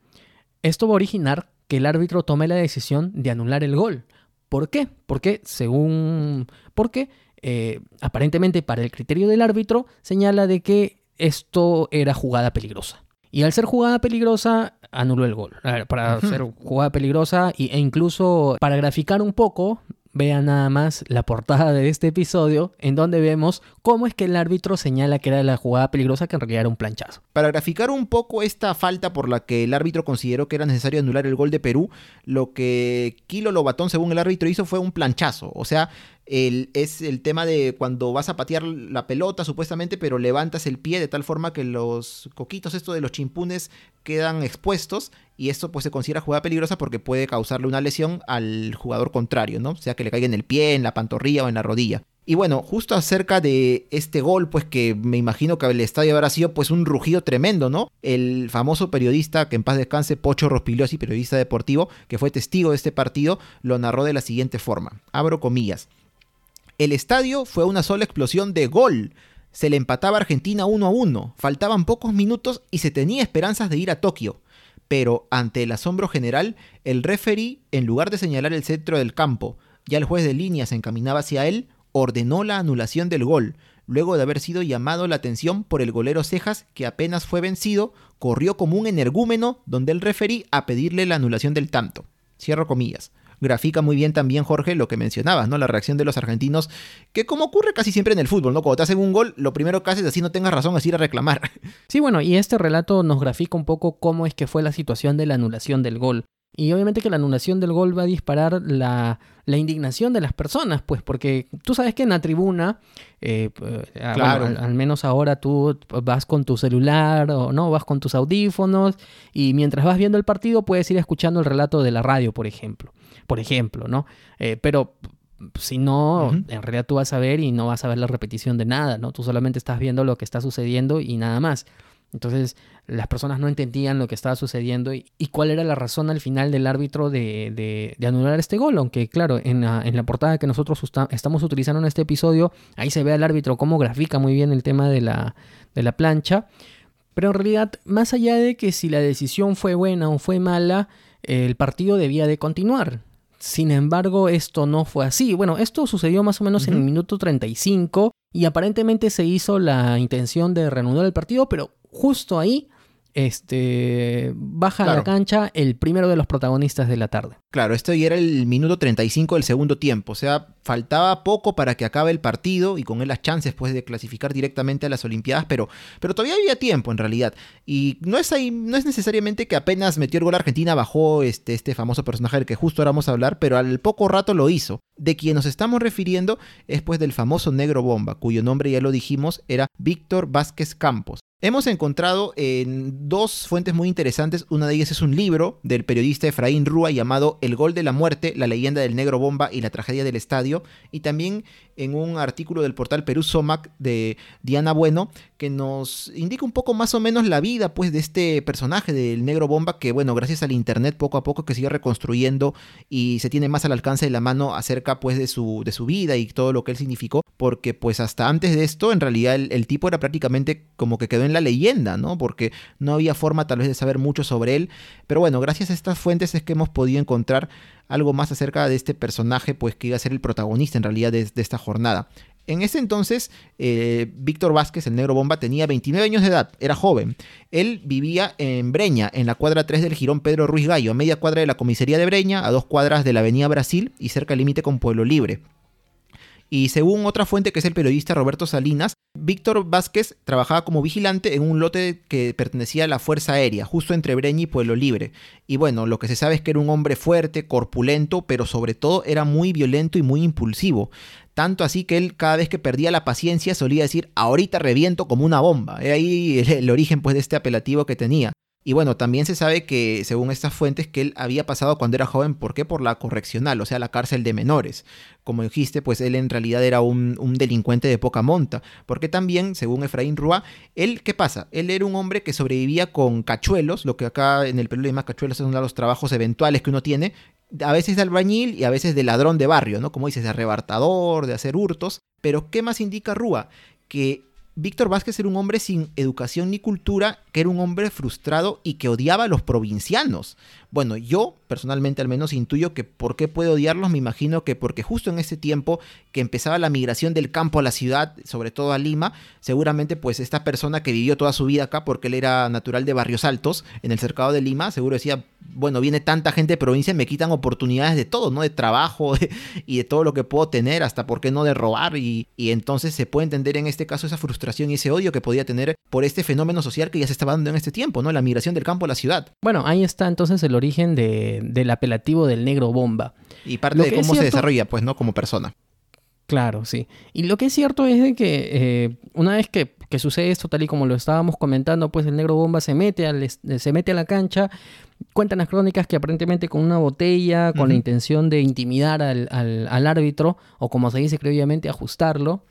B: esto va a originar que el árbitro tome la decisión de anular el gol. ¿Por qué? Porque según... Porque eh, aparentemente para el criterio del árbitro señala de que esto era jugada peligrosa. Y al ser jugada peligrosa, anuló el gol. Para ser jugada peligrosa y- e incluso para graficar un poco, vean nada más la portada de este episodio, en donde vemos cómo es que el árbitro señala que era la jugada peligrosa, que en realidad era un planchazo.
A: Para graficar un poco esta falta por la que el árbitro consideró que era necesario anular el gol de Perú, lo que Kilo Lobatón, según el árbitro, hizo fue un planchazo. O sea, es el tema de cuando vas a patear la pelota, supuestamente, pero levantas el pie de tal forma que los coquitos, esto de los chimpunes, quedan expuestos. Y esto pues se considera jugada peligrosa porque puede causarle una lesión al jugador contrario, ¿no? O sea, que le caiga en el pie, en la pantorrilla o en la rodilla. Y bueno, justo acerca de este gol, pues que me imagino que el estadio habrá sido pues un rugido tremendo, ¿no? El famoso periodista, que en paz descanse, Pocho Rospigliosi, periodista deportivo, que fue testigo de este partido, lo narró de la siguiente forma. Abro comillas. El estadio fue una sola explosión de gol. Se le empataba a Argentina 1 a 1, faltaban pocos minutos y se tenía esperanzas de ir a Tokio. Pero ante el asombro general, el referee, en lugar de señalar el centro del campo, ya el juez de línea se encaminaba hacia él, ordenó la anulación del gol, luego de haber sido llamado la atención por el golero Cejas, que apenas fue vencido, corrió como un energúmeno donde el referí a pedirle la anulación del tanto. Cierro comillas. Grafica muy bien también, Jorge, lo que mencionabas, ¿no? La reacción de los argentinos, que como ocurre casi siempre en el fútbol, ¿no? Cuando te hacen un gol, lo primero que haces, así no tengas razón, es ir a reclamar.
B: Sí, bueno, y este relato nos grafica un poco cómo es que fue la situación de la anulación del gol. Y obviamente que la anulación del gol va a disparar la, la indignación de las personas, pues porque tú sabes que en la tribuna, eh, claro. al, al, menos ahora tú vas con tu celular o no, vas con tus audífonos y mientras vas viendo el partido puedes ir escuchando el relato de la radio, por ejemplo. Por ejemplo, ¿no? Eh, pero si no, uh -huh. en realidad tú vas a ver y no vas a ver la repetición de nada, ¿no? Tú solamente estás viendo lo que está sucediendo y nada más. Entonces las personas no entendían lo que estaba sucediendo y, y cuál era la razón al final del árbitro de, de, de anular este gol. Aunque claro, en la, en la portada que nosotros estamos utilizando en este episodio, ahí se ve al árbitro cómo grafica muy bien el tema de la, de la plancha. Pero en realidad, más allá de que si la decisión fue buena o fue mala, el partido debía de continuar. Sin embargo, esto no fue así. Bueno, esto sucedió más o menos uh -huh. en el minuto 35 y aparentemente se hizo la intención de reanudar el partido, pero justo ahí este, baja claro. a la cancha el primero de los protagonistas de la tarde.
A: Claro, esto ya era el minuto 35 del segundo tiempo, o sea, faltaba poco para que acabe el partido y con él las chances pues, de clasificar directamente a las Olimpiadas, pero, pero todavía había tiempo en realidad. Y no es, ahí, no es necesariamente que apenas metió el gol Argentina bajó este, este famoso personaje del que justo ahora vamos a hablar, pero al poco rato lo hizo. De quien nos estamos refiriendo es pues del famoso negro bomba, cuyo nombre ya lo dijimos era Víctor Vázquez Campos. Hemos encontrado en dos fuentes muy interesantes. Una de ellas es un libro del periodista Efraín Rúa llamado El gol de la muerte, la leyenda del negro bomba y la tragedia del estadio. Y también en un artículo del portal Perú Somac de Diana Bueno que nos indica un poco más o menos la vida pues de este personaje del negro bomba que bueno gracias al internet poco a poco que sigue reconstruyendo y se tiene más al alcance de la mano acerca pues de su, de su vida y todo lo que él significó porque pues hasta antes de esto en realidad el, el tipo era prácticamente como que quedó en la leyenda, ¿no? Porque no había forma tal vez de saber mucho sobre él. Pero bueno, gracias a estas fuentes es que hemos podido encontrar algo más acerca de este personaje, pues que iba a ser el protagonista en realidad de, esta jornada. En ese entonces, eh, Víctor Vázquez, el negro bomba, tenía 29 años de edad, era joven. Él vivía en Breña, en la cuadra 3 del Girón Pedro Ruiz Gallo, a media cuadra de la comisaría de Breña, a dos cuadras de la avenida Brasil y cerca del límite con Pueblo Libre. Y según otra fuente que es el periodista Roberto Salinas, Víctor Vázquez trabajaba como vigilante en un lote que pertenecía a la Fuerza Aérea, justo entre Breña y Pueblo Libre. Y bueno, lo que se sabe es que era un hombre fuerte, corpulento, pero sobre todo era muy violento y muy impulsivo. Tanto así que él cada vez que perdía la paciencia solía decir, ahorita reviento como una bomba. Era ahí el, el origen pues de este apelativo que tenía. Y bueno, también se sabe que, según estas fuentes, que él había pasado cuando era joven, ¿por qué? Por la correccional, o sea, la cárcel de menores. Como dijiste, pues él en realidad era un, un delincuente de poca monta. Porque también, según Efraín Rúa, él, ¿qué pasa? Él era un hombre que sobrevivía con cachuelos, lo que acá en el Perú le llaman cachuelos, son los trabajos eventuales que uno tiene, a veces de albañil y a veces de ladrón de barrio, ¿no? Como dices, de arrebatador, de hacer hurtos. Pero, ¿qué más indica Rúa? Que Víctor Vázquez era un hombre sin educación ni cultura, que era un hombre frustrado y que odiaba a los provincianos. Bueno, yo personalmente al menos intuyo que por qué puede odiarlos, me imagino que porque justo en ese tiempo que empezaba la migración del campo a la ciudad, sobre todo a Lima, seguramente pues esta persona que vivió toda su vida acá porque él era natural de Barrios Altos, en el cercado de Lima, seguro decía, bueno, viene tanta gente de provincia, me quitan oportunidades de todo, ¿no? De trabajo y de todo lo que puedo tener, hasta por qué no de robar y, y entonces se puede entender en este caso esa frustración y ese odio que podía tener por este fenómeno social que ya se estaba dando en este tiempo, ¿no? La migración del campo a la ciudad.
B: Bueno, ahí está entonces el origen de, del apelativo del negro bomba.
A: Y parte lo de cómo cierto, se desarrolla, pues, ¿no? Como persona.
B: Claro, sí. Y lo que es cierto es de que eh, una vez que, que, sucede esto, tal y como lo estábamos comentando, pues el negro bomba se mete, al, se mete a la cancha Cuentan las crónicas que aparentemente con una botella, con la intención de intimidar al, al- al árbitro, o como se dice, creo obviamente, ajustarlo.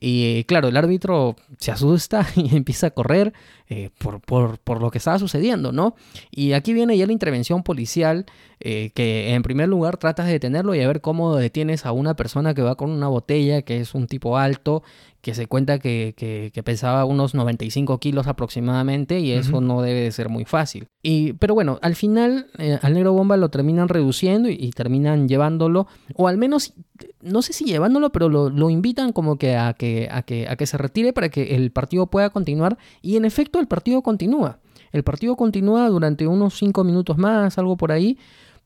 B: Y eh, claro, el árbitro se asusta y empieza a correr eh, por, por- por lo que estaba sucediendo, ¿no? Y aquí viene ya la intervención policial, eh, que en primer lugar tratas de detenerlo y a ver cómo detienes a una persona que va con una botella, que es un tipo alto, que se cuenta que, que- que pesaba unos 95 kilos aproximadamente, y eso no debe de ser muy fácil. Y, pero bueno, al final eh, al negro bomba lo terminan reduciendo y, y terminan llevándolo, o al menos no sé si llevándolo, pero lo, lo invitan como que a, que a que a que se retire para que el partido pueda continuar. Y en efecto, el partido continúa. El partido continúa durante unos cinco minutos más, algo por ahí.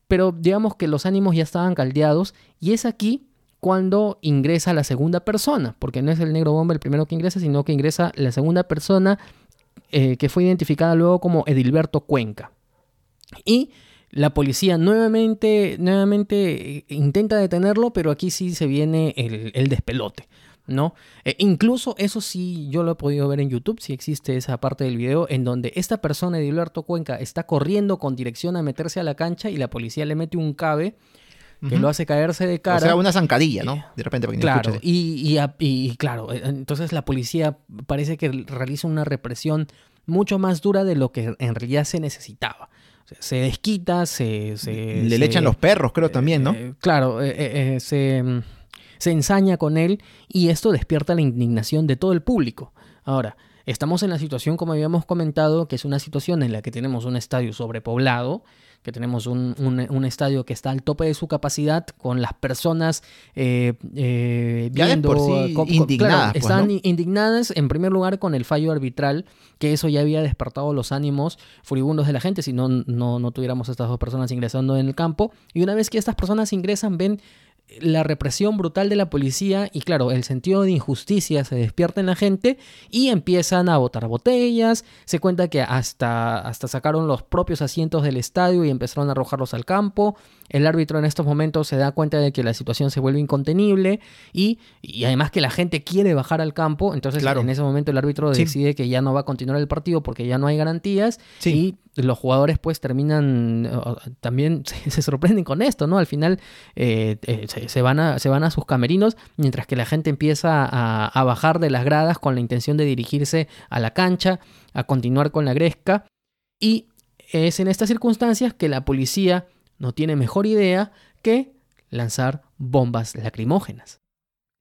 B: Pero digamos que los ánimos ya estaban caldeados. Y es aquí cuando ingresa la segunda persona. Porque no es el negro bomba el primero que ingresa, sino que ingresa la segunda persona eh, que fue identificada luego como Edilberto Cuenca. Y la policía nuevamente, nuevamente eh, intenta detenerlo, pero aquí sí se viene el, el despelote, ¿no? Eh, incluso eso sí, yo lo he podido ver en YouTube, si existe esa parte del video, en donde esta persona, Edilberto Cuenca, está corriendo con dirección a meterse a la cancha y la policía le mete un cabe que lo hace caerse de cara.
A: O sea, una zancadilla, ¿no? De repente, para que no
B: Claro, y, y y claro, eh, entonces la policía parece que realiza una represión mucho más dura de lo que en realidad se necesitaba. Se desquita, se... se-
A: Le,
B: se-
A: le echan los perros, creo, también, ¿no?
B: eh, claro, eh, eh, eh, se, se ensaña con él y esto despierta la indignación de todo el público. Ahora, estamos en la situación, como habíamos comentado, que es una situación en la que tenemos un estadio sobrepoblado, que tenemos un, un- un estadio que está al tope de su capacidad, con las personas eh, eh, viendo...
A: sí indignadas,
B: claro,
A: pues,
B: están indignadas, en primer lugar, con el fallo arbitral, que eso ya había despertado los ánimos furibundos de la gente, si no, no, no tuviéramos estas dos personas ingresando en el campo. Y una vez que estas personas ingresan, ven la represión brutal de la policía y claro, el sentido de injusticia se despierta en la gente y empiezan a botar botellas, se cuenta que hasta, hasta sacaron los propios asientos del estadio y empezaron a arrojarlos al campo, el árbitro en estos momentos se da cuenta de que la situación se vuelve incontenible y, y además que la gente quiere bajar al campo, entonces
A: Claro.
B: en ese momento el árbitro
A: Sí.
B: decide que ya no va a continuar el partido porque ya no hay garantías
A: Sí.
B: y los jugadores pues terminan, también se, se sorprenden con esto, ¿no? Al final eh, eh, se, se van a, se van a sus camerinos mientras que la gente empieza a, a bajar de las gradas con la intención de dirigirse a la cancha, a continuar con la gresca. Y es en estas circunstancias que la policía no tiene mejor idea que lanzar bombas lacrimógenas.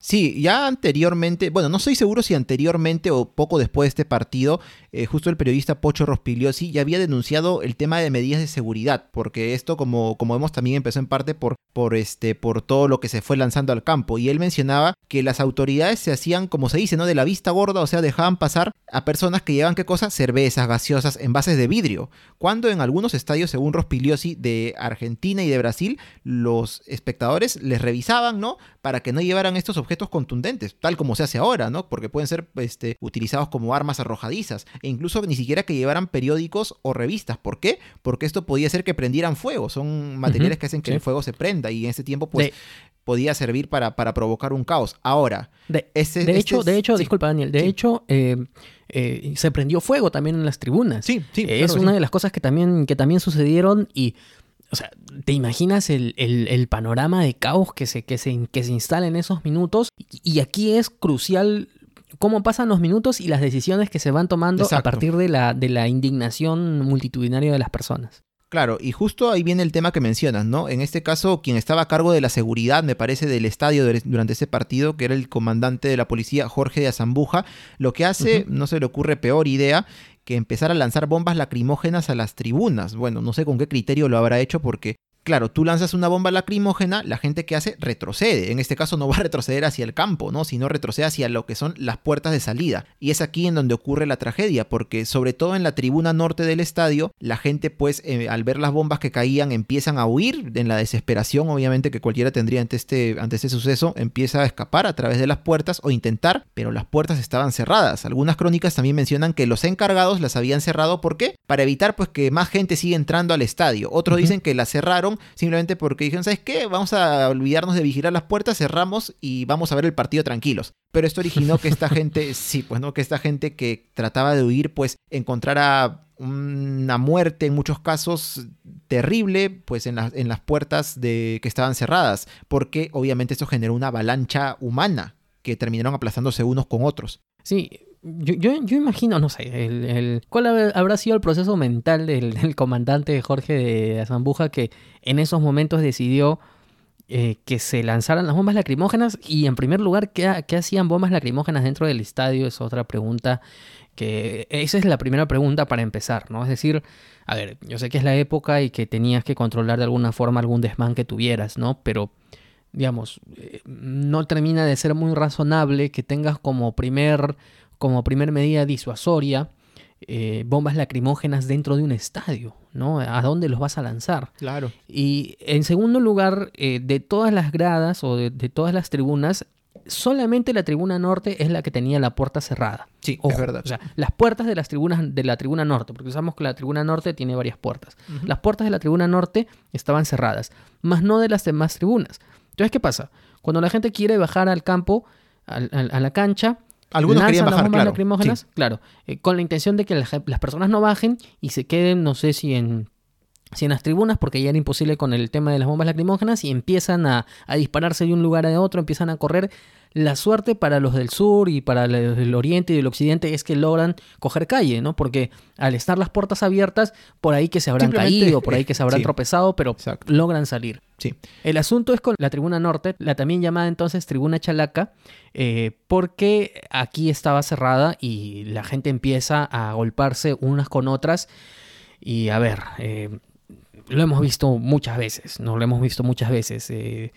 A: Sí, ya anteriormente, bueno, no estoy seguro si anteriormente o poco después de este partido, eh, justo el periodista Pocho Rospigliosi ya había denunciado el tema de medidas de seguridad, porque esto, como, como vemos, también empezó en parte por, por, este, por todo lo que se fue lanzando al campo. Y él mencionaba que las autoridades se hacían, como se dice, ¿no? De la vista gorda, o sea, dejaban pasar a personas que llevaban, ¿qué cosa? Cervezas, gaseosas, envases de vidrio. Cuando en algunos estadios, según Rospigliosi, de Argentina y de Brasil, los espectadores les revisaban, ¿no? Para que no llevaran estos objetos contundentes, tal como se hace ahora, ¿no? Porque pueden ser este, utilizados como armas arrojadizas, e incluso ni siquiera que llevaran periódicos o revistas. ¿Por qué? Porque esto podía ser que prendieran fuego, son materiales que hacen que
B: sí.
A: el fuego se prenda, y en ese tiempo, pues,
B: De-
A: podía servir para, para provocar un caos. Ahora,
B: De,
A: ese,
B: de
A: este
B: hecho, de hecho,
A: sí,
B: disculpa Daniel, de
A: sí.
B: hecho eh, eh, se prendió fuego también en las tribunas.
A: Sí, sí,
B: Eh, es una de las cosas que también, que también sucedieron y, o sea, ¿te imaginas el, el- el panorama de caos que se, que, se, que se instala en esos minutos? Y aquí es crucial cómo pasan los minutos y las decisiones que se van tomando a partir de la, de la indignación multitudinaria de las personas.
A: Claro, y justo ahí viene el tema que mencionas, ¿no? En este caso, quien estaba a cargo de la seguridad, me parece, del estadio durante ese partido, que era el comandante de la policía, Jorge de Azambuja, lo que hace, no se le ocurre peor idea que empezar a lanzar bombas lacrimógenas a las tribunas. Bueno, no sé con qué criterio lo habrá hecho porque... Claro, tú lanzas una bomba lacrimógena, la gente que hace retrocede. En este caso no va a retroceder hacia el campo, ¿no? Sino retrocede hacia lo que son las puertas de salida. Y es aquí en donde ocurre la tragedia, porque sobre todo en la tribuna norte del estadio, la gente pues eh, al ver las bombas que caían empiezan a huir en la desesperación, obviamente que cualquiera tendría ante este, ante este suceso, empieza a escapar a través de las puertas o intentar, pero las puertas estaban cerradas. Algunas crónicas también mencionan que los encargados las habían cerrado, ¿por qué? Para evitar pues que más gente siga entrando al estadio. Otros dicen que las cerraron simplemente porque dijeron, ¿sabes qué? Vamos a olvidarnos de vigilar las puertas, cerramos y vamos a ver el partido tranquilos. Pero esto originó que esta gente, sí, pues no, que esta gente que trataba de huir, pues encontrara una muerte en muchos casos terrible, pues en, las en las puertas de, que estaban cerradas, porque obviamente esto generó una avalancha humana que terminaron aplazándose unos con otros.
B: Sí, yo, yo, imagino, no sé, el, el- cuál hab- habrá sido el proceso mental del, comandante Jorge de Azambuja que en esos momentos decidió eh, que se lanzaran las bombas lacrimógenas y en primer lugar, ¿qué, qué hacían bombas lacrimógenas dentro del estadio? Es otra pregunta que esa es la primera pregunta para empezar, ¿no? Es decir, a ver, yo sé que es la época y que tenías que controlar de alguna forma algún desmán que tuvieras, ¿no? Pero digamos, eh, no termina de ser muy razonable que tengas como primer, como primer medida disuasoria eh, bombas lacrimógenas dentro de un estadio, ¿no? ¿A dónde los vas a lanzar?
A: Claro.
B: Y en segundo lugar, eh, de todas las gradas o de, de todas las tribunas, solamente la tribuna norte es la que tenía la puerta cerrada.
A: Sí,
B: Ojo,
A: es verdad.
B: O sea, las puertas de las tribunas de la tribuna norte, porque sabemos que la tribuna norte tiene varias puertas. Las puertas de la tribuna norte estaban cerradas, más no de las demás tribunas. Entonces, ¿qué pasa? Cuando la gente quiere bajar al campo, a la cancha,
A: Algunos querían
B: las
A: bajar,
B: bombas
A: claro.
B: lacrimógenas,
A: Sí.
B: claro, eh, con la intención de que las personas no bajen y se queden, no sé si en, si en las tribunas, porque ya era imposible con el tema de las bombas lacrimógenas, y empiezan a, a dispararse de un lugar a otro, empiezan a correr. La suerte para los del sur y para los del oriente y del occidente es que logran coger calle, ¿no? Porque al estar las puertas abiertas, por ahí que se habrán caído, por ahí que se habrán
A: sí.
B: tropezado, pero
A: Exacto.
B: logran salir.
A: Sí.
B: El asunto es con la tribuna norte, la también llamada entonces tribuna chalaca, eh, porque aquí estaba cerrada y la gente empieza a golparse unas con otras. Y a ver, eh, lo hemos visto muchas veces, no lo hemos visto muchas veces, eh,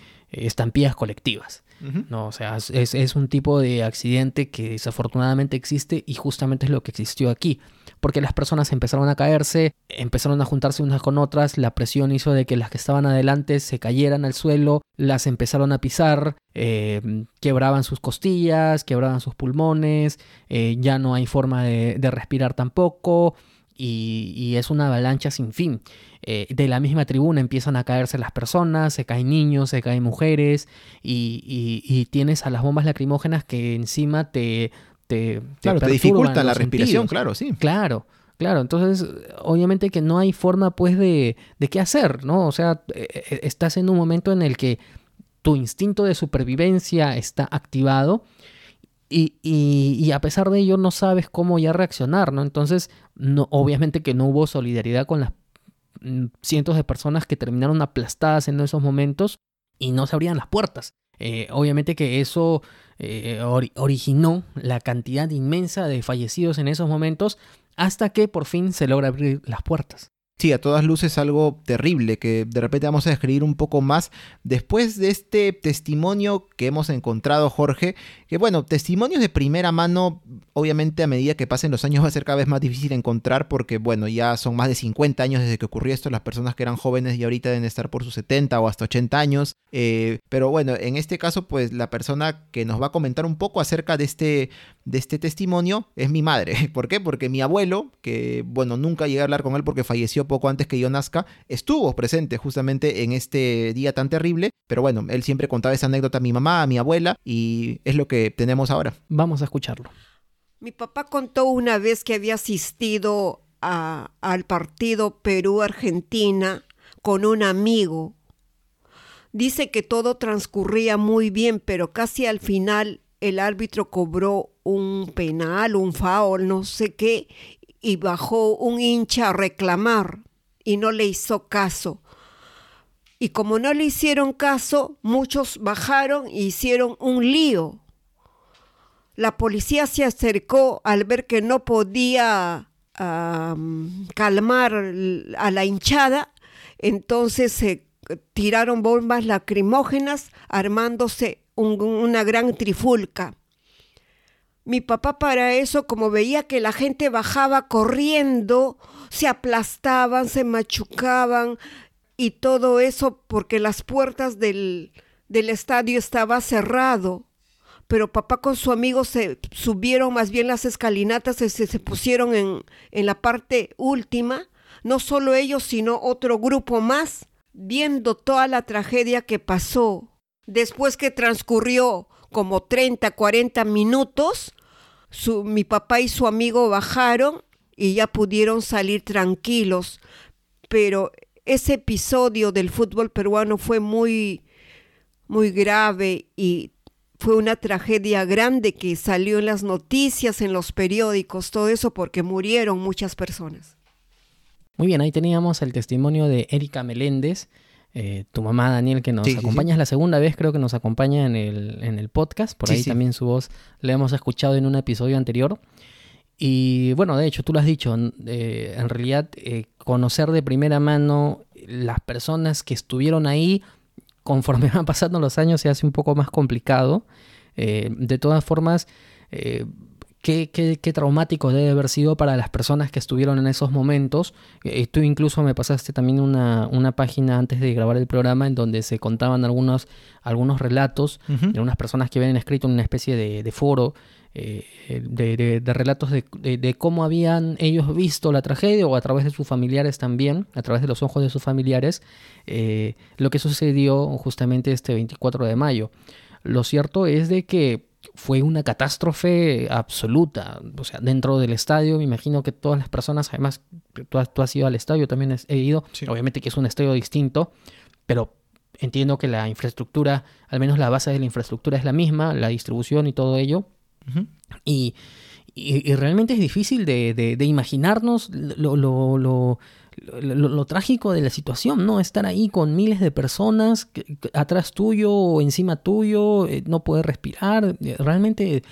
B: colectivas. No, o sea, es, es un tipo de accidente que desafortunadamente existe y justamente es lo que existió aquí. Porque las personas empezaron a caerse, empezaron a juntarse unas con otras, la presión hizo de que las que estaban adelante se cayeran al suelo, las empezaron a pisar, eh, quebraban sus costillas, quebraban sus pulmones, eh, ya no hay forma de, de respirar tampoco. Y, y es una avalancha sin fin. Eh, de la misma tribuna empiezan a caerse las personas, se caen niños, se caen mujeres, y, y- y tienes a las bombas lacrimógenas que encima te, te,
A: Claro, te
B: perturban
A: dificultan la respiración,
B: sentidos.
A: claro, sí.
B: Claro, claro. Entonces, obviamente que no hay forma, pues, de, de qué hacer, ¿no? O sea, eh, eh, estás en un momento en el que tu instinto de supervivencia está activado y, a pesar de ello no sabes cómo ya reaccionar, ¿no? Entonces, no, obviamente que no hubo solidaridad con las mm, cientos de personas que terminaron aplastadas en esos momentos y no se abrían las puertas. Eh, obviamente que eso eh, ori- originó la cantidad inmensa de fallecidos en esos momentos hasta que por fin se logra abrir las puertas.
A: Sí, a todas luces algo terrible que de repente vamos a describir un poco más después de este testimonio que hemos encontrado, Jorge. Que bueno, testimonios de primera mano, obviamente a medida que pasen los años va a ser cada vez más difícil encontrar porque bueno, ya son más de 50 años desde que ocurrió esto, las personas que eran jóvenes y ahorita deben estar por sus 70 o hasta 80 años. Eh, pero bueno, en este caso pues la persona que nos va a comentar un poco acerca de este, de este testimonio es mi madre. ¿Por qué? Porque mi abuelo, que bueno, nunca llegué a hablar con él porque falleció poco antes que yo nazca, estuvo presente justamente en este día tan terrible. Pero bueno, él siempre contaba esa anécdota a mi mamá, a mi abuela, y es lo que tenemos ahora.
B: Vamos a escucharlo.
F: Mi papá contó una vez que había asistido a- al partido Perú-Argentina con un amigo. Dice que todo transcurría muy bien, pero casi al final el árbitro cobró un penal, un foul, no sé qué, y bajó un hincha a reclamar y no le hizo caso. Y como no le hicieron caso, muchos bajaron e hicieron un lío. La policía se acercó al ver que no podía calmar a la hinchada, entonces se tiraron bombas lacrimógenas armándose un- una gran trifulca. Mi papá para eso, como veía que la gente bajaba corriendo, se aplastaban, se machucaban y todo eso porque las puertas del, del estadio estaba cerrado. Pero papá con su amigo se subieron más bien las escalinatas, se, se- pusieron en, en la parte última, no solo ellos, sino otro grupo más, viendo toda la tragedia que pasó, después que transcurrió como 30, 40 minutos, su, mi papá y su amigo bajaron y ya pudieron salir tranquilos. Pero ese episodio del fútbol peruano fue muy, muy grave y fue una tragedia grande que salió en las noticias, en los periódicos, todo eso porque murieron muchas personas.
B: Muy bien, ahí teníamos el testimonio de Erika Meléndez, eh, tu mamá Daniel, que nos
A: Sí,
B: acompaña,
A: sí.
B: es la segunda vez creo que nos acompaña en el, en el podcast, por ahí también su voz la hemos escuchado en un episodio anterior. Y bueno, de hecho, tú lo has dicho, eh, en realidad eh, conocer de primera mano las personas que estuvieron ahí, conforme van pasando los años se hace un poco más complicado. De todas formas, qué, qué- qué traumático debe haber sido para las personas que estuvieron en esos momentos. Eh, tú incluso me pasaste también una, una página antes de grabar el programa en donde se contaban algunos, algunos relatos de unas personas que habían escrito en una especie de, de foro eh, de, de- de relatos de, de- de cómo habían ellos visto la tragedia o a través de sus familiares también, a través de los ojos de sus familiares, eh, lo que sucedió justamente este 24 de mayo. Lo cierto es de que fue una catástrofe absoluta. O sea, dentro del estadio, me imagino que todas las personas, además, tú has, tú has ido al estadio, también he ido,
A: Sí.
B: obviamente que es un estadio distinto, pero entiendo que la infraestructura, al menos la base de la infraestructura es la misma, la distribución y todo ello. Y- y realmente es difícil de, de- de imaginarnos lo, lo- lo- lo- trágico de la situación, ¿no? Estar ahí con miles de personas atrás tuyo o encima tuyo, eh, no poder respirar. eh, Realmente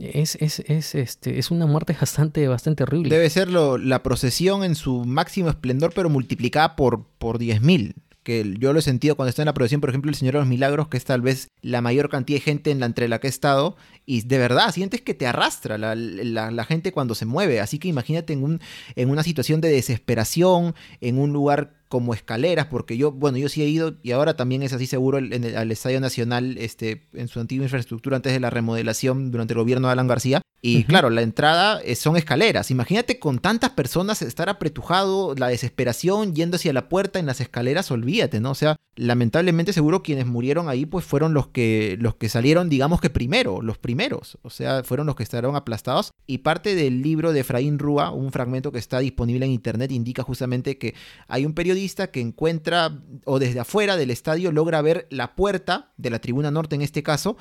B: es, es, es, este, es una muerte bastante, bastante horrible.
A: Debe ser lo- la procesión en su máximo esplendor, pero multiplicada por, por 10.000. Que yo lo he sentido cuando está en la procesión, por ejemplo, el Señor de los Milagros, que es tal vez la mayor cantidad de gente en la, entre la que he estado. Y de verdad, sientes que te arrastra la, la- la gente cuando se mueve. Así que imagínate en, un, en una situación de desesperación, en un lugar como escaleras, porque yo, bueno, yo sí he ido y ahora también es así seguro en el- al Estadio Nacional, este, en su antigua infraestructura antes de la remodelación durante el gobierno de Alan García. Y claro, la entrada eh, son escaleras. Imagínate con tantas personas estar apretujado, la desesperación yendo hacia la puerta en las escaleras, olvídate, ¿no? O sea, lamentablemente seguro quienes murieron ahí pues fueron los que los que salieron, digamos que primero, los primeros, o sea, fueron los que estaban aplastados y parte del libro de Efraín Rúa, un fragmento que está disponible en internet indica justamente que hay un que encuentra o desde afuera del estadio logra ver la puerta de la tribuna norte en este caso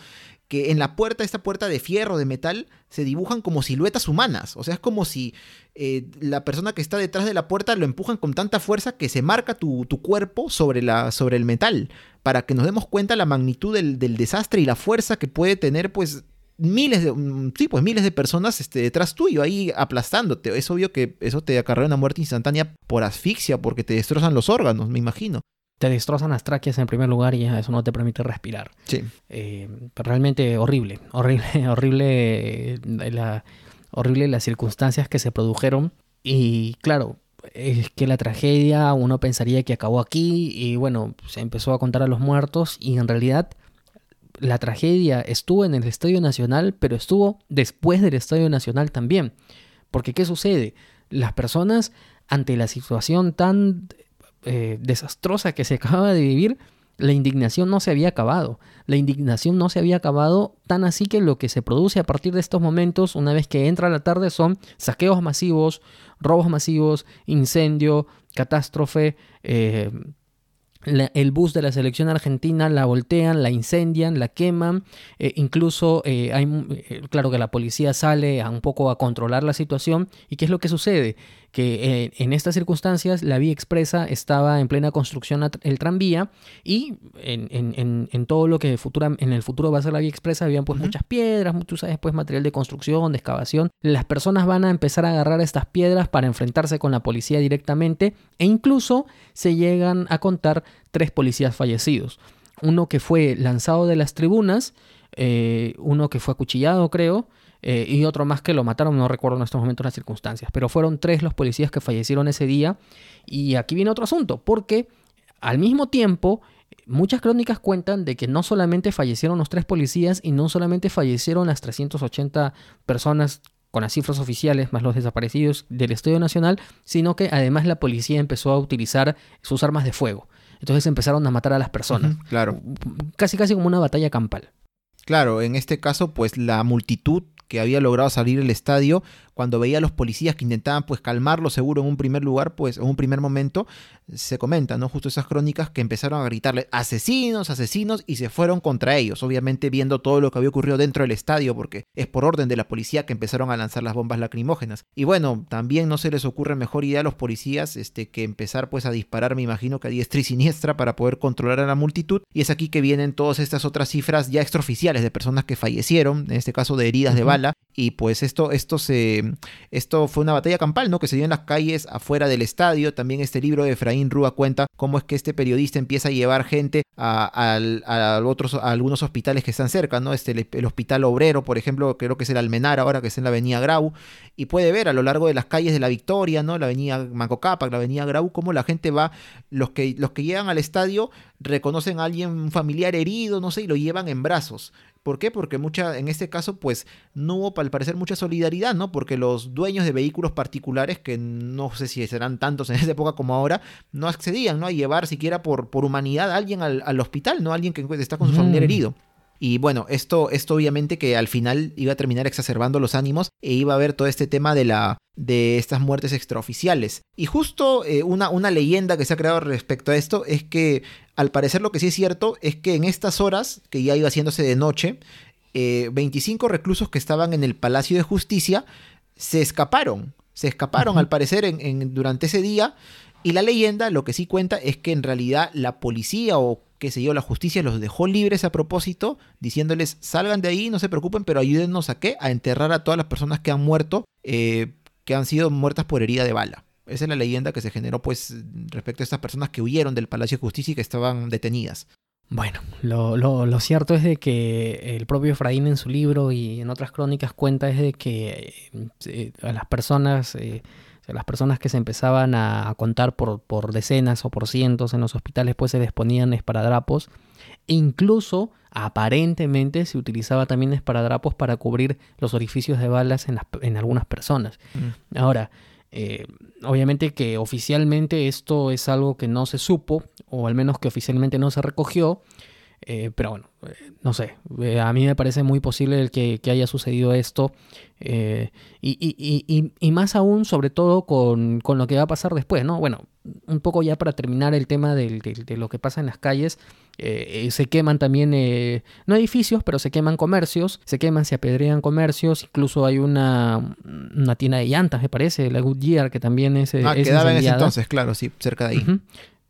A: que en la puerta, esta puerta de fierro, de metal, se dibujan como siluetas humanas. O sea, es como si eh, la persona que está detrás de la puerta lo empujan con tanta fuerza que se marca tu, cuerpo sobre, la, sobre el metal, para que nos demos cuenta la magnitud del desastre y la fuerza que puede tener, pues, miles de, mm, sí, pues miles de personas este, detrás tuyo, ahí aplastándote. Es obvio que eso te acarrea una muerte instantánea por asfixia, porque te destrozan los órganos, me imagino.
B: Te destrozan las tráqueas en primer lugar y eso no te permite respirar.
A: Sí.
B: Eh, realmente horrible, horrible, horrible, eh, la, horrible las circunstancias que se produjeron. Y claro, es que la tragedia uno pensaría que acabó aquí y bueno, se empezó a contar a los muertos y en realidad la tragedia estuvo en el Estadio Nacional, pero estuvo después del Estadio Nacional también. Porque ¿qué sucede? Las personas ante la situación tan eh, desastrosa que se acaba de vivir, la indignación no se había acabado. La indignación no se había acabado tan así que lo que se produce a partir de estos momentos, una vez que entra la tarde, son saqueos masivos, robos masivos, incendio, catástrofe. eh, la- el bus de la selección argentina la voltean, la incendian, la queman. eh, incluso eh, hay, eh, claro que la policía sale a un poco a controlar la situación. ¿Y qué es lo que sucede? Que eh, en estas circunstancias la vía expresa estaba en plena construcción el tranvía y en, en- en- todo lo que futura, en el futuro va a ser la vía expresa habían pues muchas piedras, tú sabes pues material de construcción, de excavación. Las personas van a empezar a agarrar estas piedras para enfrentarse con la policía directamente e incluso se llegan a contar tres policías fallecidos. Uno que fue lanzado de las tribunas, eh, uno que fue acuchillado creo, eh, y otro más que lo mataron, no recuerdo en estos momentos las circunstancias, pero fueron tres los policías que fallecieron ese día. Y aquí viene otro asunto, porque al mismo tiempo, muchas crónicas cuentan de que no solamente fallecieron los tres policías y no solamente fallecieron las 380 personas con las cifras oficiales más los desaparecidos del Estadio Nacional, sino que además la policía empezó a utilizar sus armas de fuego. Entonces empezaron a matar a las personas.
A: Claro.
B: Casi casi como una batalla campal.
A: Claro, en este caso, pues la multitud que había logrado salir del estadio, cuando veía a los policías que intentaban pues calmarlo seguro en un primer lugar, pues en un primer momento, se comenta, ¿no? Justo esas crónicas que empezaron a gritarle asesinos, asesinos y se fueron contra ellos, obviamente viendo todo lo que había ocurrido dentro del estadio, porque es por orden de la policía que empezaron a lanzar las bombas lacrimógenas. Y bueno, también no se les ocurre mejor idea a los policías este, que empezar pues a disparar, me imagino que a diestra y siniestra para poder controlar a la multitud. Y es aquí que vienen todas estas otras cifras ya extraoficiales de personas que fallecieron, en este caso de heridas de bala. Y pues esto, esto se. Esto fue una batalla campal, ¿no? Que se dio en las calles afuera del estadio. También este libro de Efraín Rúa cuenta cómo es que este periodista empieza a llevar gente a, otros, algunos hospitales que están cerca, ¿no? Este, el, el hospital obrero, por ejemplo, creo que es el Almenar ahora, que es en la avenida Grau. Y puede ver a lo largo de las calles de la Victoria, ¿no? La avenida Manco Cápac, la avenida Grau, cómo la gente va, los que, los que llegan al estadio reconocen a alguien, familiar herido, no sé, y lo llevan en brazos. ¿Por qué? Porque mucha, en este caso, pues no hubo al parecer mucha solidaridad, ¿no? Porque los dueños de vehículos particulares, que no sé si serán tantos en esa época como ahora, no accedían, ¿no? A llevar siquiera por, por humanidad a alguien al, al hospital, ¿no? Alguien que está con su familiar
B: Mm.
A: herido. Y bueno, esto, esto obviamente que al final iba a terminar exacerbando los ánimos e iba a haber todo este tema de la de estas muertes extraoficiales. Y justo eh, una, una leyenda que se ha creado respecto a esto es que al parecer lo que sí es cierto es que en estas horas, que ya iba haciéndose de noche, eh, 25 reclusos que estaban en el Palacio de Justicia se escaparon. Se escaparon al parecer en- en- durante ese día. Y la leyenda lo que sí cuenta es que en realidad la policía o qué sé yo, la justicia los dejó libres a propósito, diciéndoles salgan de ahí, no se preocupen, pero ayúdennos a qué? A enterrar a todas las personas que han muerto, eh, que han sido muertas por herida de bala. Esa es la leyenda que se generó pues respecto a estas personas que huyeron del Palacio de Justicia y que estaban detenidas.
B: Bueno, lo, cierto es de que el propio Efraín en su libro y en otras crónicas cuenta es de que eh, a las personas, eh, las personas que se empezaban a, contar por, por decenas o por cientos en los hospitales, pues se les ponían esparadrapos. E incluso, aparentemente, se utilizaba también esparadrapos para cubrir los orificios de balas en, las- en algunas personas. Ahora, eh, obviamente que oficialmente esto es algo que no se supo, o al menos que oficialmente no se recogió, eh, pero bueno, eh, no sé, eh, a mí me parece muy posible el que, que haya sucedido esto, y, y- y- y- más aún, sobre todo con, con lo que va a pasar después, ¿no? Bueno, un poco ya para terminar el tema del- del- de lo que pasa en las calles, se queman también, eh, no edificios, pero se queman comercios, se queman, se apedrean comercios, incluso hay una, una tienda de llantas, me parece, la Goodyear, que también es,
A: Ah,
B: es
A: quedaba en ese entonces, claro, sí, cerca de ahí.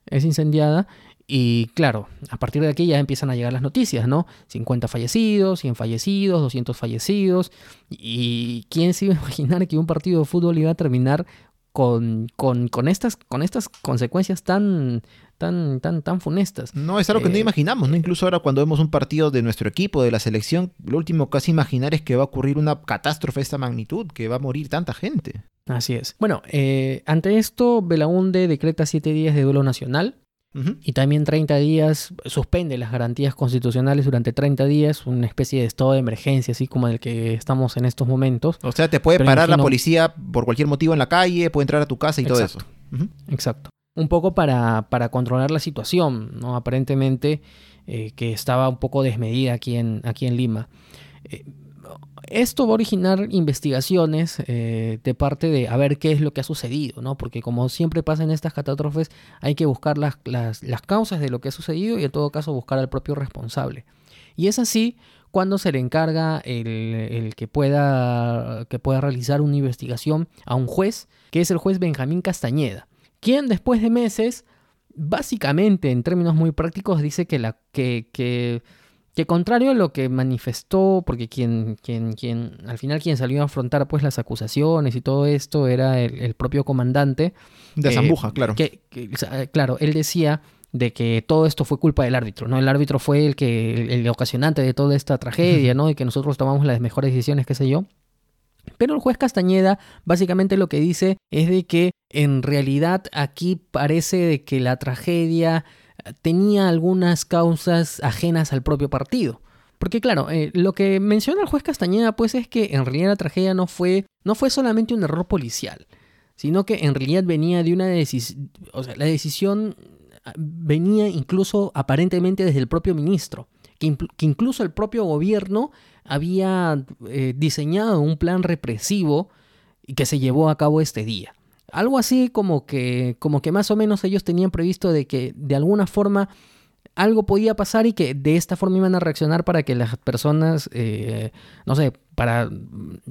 B: Es incendiada. Y claro, a partir de aquí ya empiezan a llegar las noticias, ¿no? 50 fallecidos, 100 fallecidos, 200 fallecidos. ¿Y quién se iba a imaginar que un partido de fútbol iba a terminar con, con, con, estas, con estas consecuencias tan, tan, tan, tan funestas?
A: No, es algo que no
B: Eh,
A: imaginamos, ¿no? Incluso ahora cuando vemos un partido de nuestro equipo, de la selección, lo último casi imaginar es que va a ocurrir una catástrofe de esta magnitud, que va a morir tanta gente.
B: Así es. Bueno, eh, ante esto, Belaunde decreta 7 días de duelo nacional. Y también 30 días, suspende las garantías constitucionales durante 30 días, una especie de estado de emergencia, así como el que estamos en estos momentos.
A: O sea, te puede
B: Pero
A: parar la policía por cualquier motivo en la calle, puede entrar a tu casa y todo eso.
B: Exacto. Un poco para, para controlar la situación, ¿no? Aparentemente eh, que estaba un poco desmedida aquí en, aquí en Lima. Eh, esto va a originar investigaciones eh, de parte de a ver qué es lo que ha sucedido, ¿no? Porque como siempre pasa en estas catástrofes, hay que buscar las, las, causas de lo que ha sucedido y en todo caso buscar al propio responsable. Y es así cuando se le encarga el, el que, pueda, que pueda realizar una investigación a un juez, que es el juez Benjamín Castañeda, quien después de meses, básicamente en términos muy prácticos, dice que, la, que, que contrario a lo que manifestó, porque quien, quien, quien, al final quien salió a afrontar pues las acusaciones y todo esto era el, el propio comandante,
A: De
B: Eh,
A: Zambuja, claro.
B: que, que, claro, él decía de que todo esto fue culpa del árbitro, ¿no? El árbitro fue el que el, el ocasionante de toda esta tragedia, ¿no? Y que nosotros tomamos las mejores decisiones, qué sé yo. Pero el juez Castañeda básicamente lo que dice es de que en realidad aquí parece de que la tragedia tenía algunas causas ajenas al propio partido. Porque claro, eh, lo que menciona el juez Castañeda pues es que en realidad la tragedia no fue, no fue solamente un error policial, sino que en realidad venía de una decisión, o sea, la decisión ah, venía incluso aparentemente desde el propio ministro, que, incluso el propio gobierno había eh, diseñado un plan represivo y que se llevó a cabo este día. Algo así como que, como que más o menos ellos tenían previsto de que de alguna forma algo podía pasar y que de esta forma iban a reaccionar para que las personas, eh, no sé, para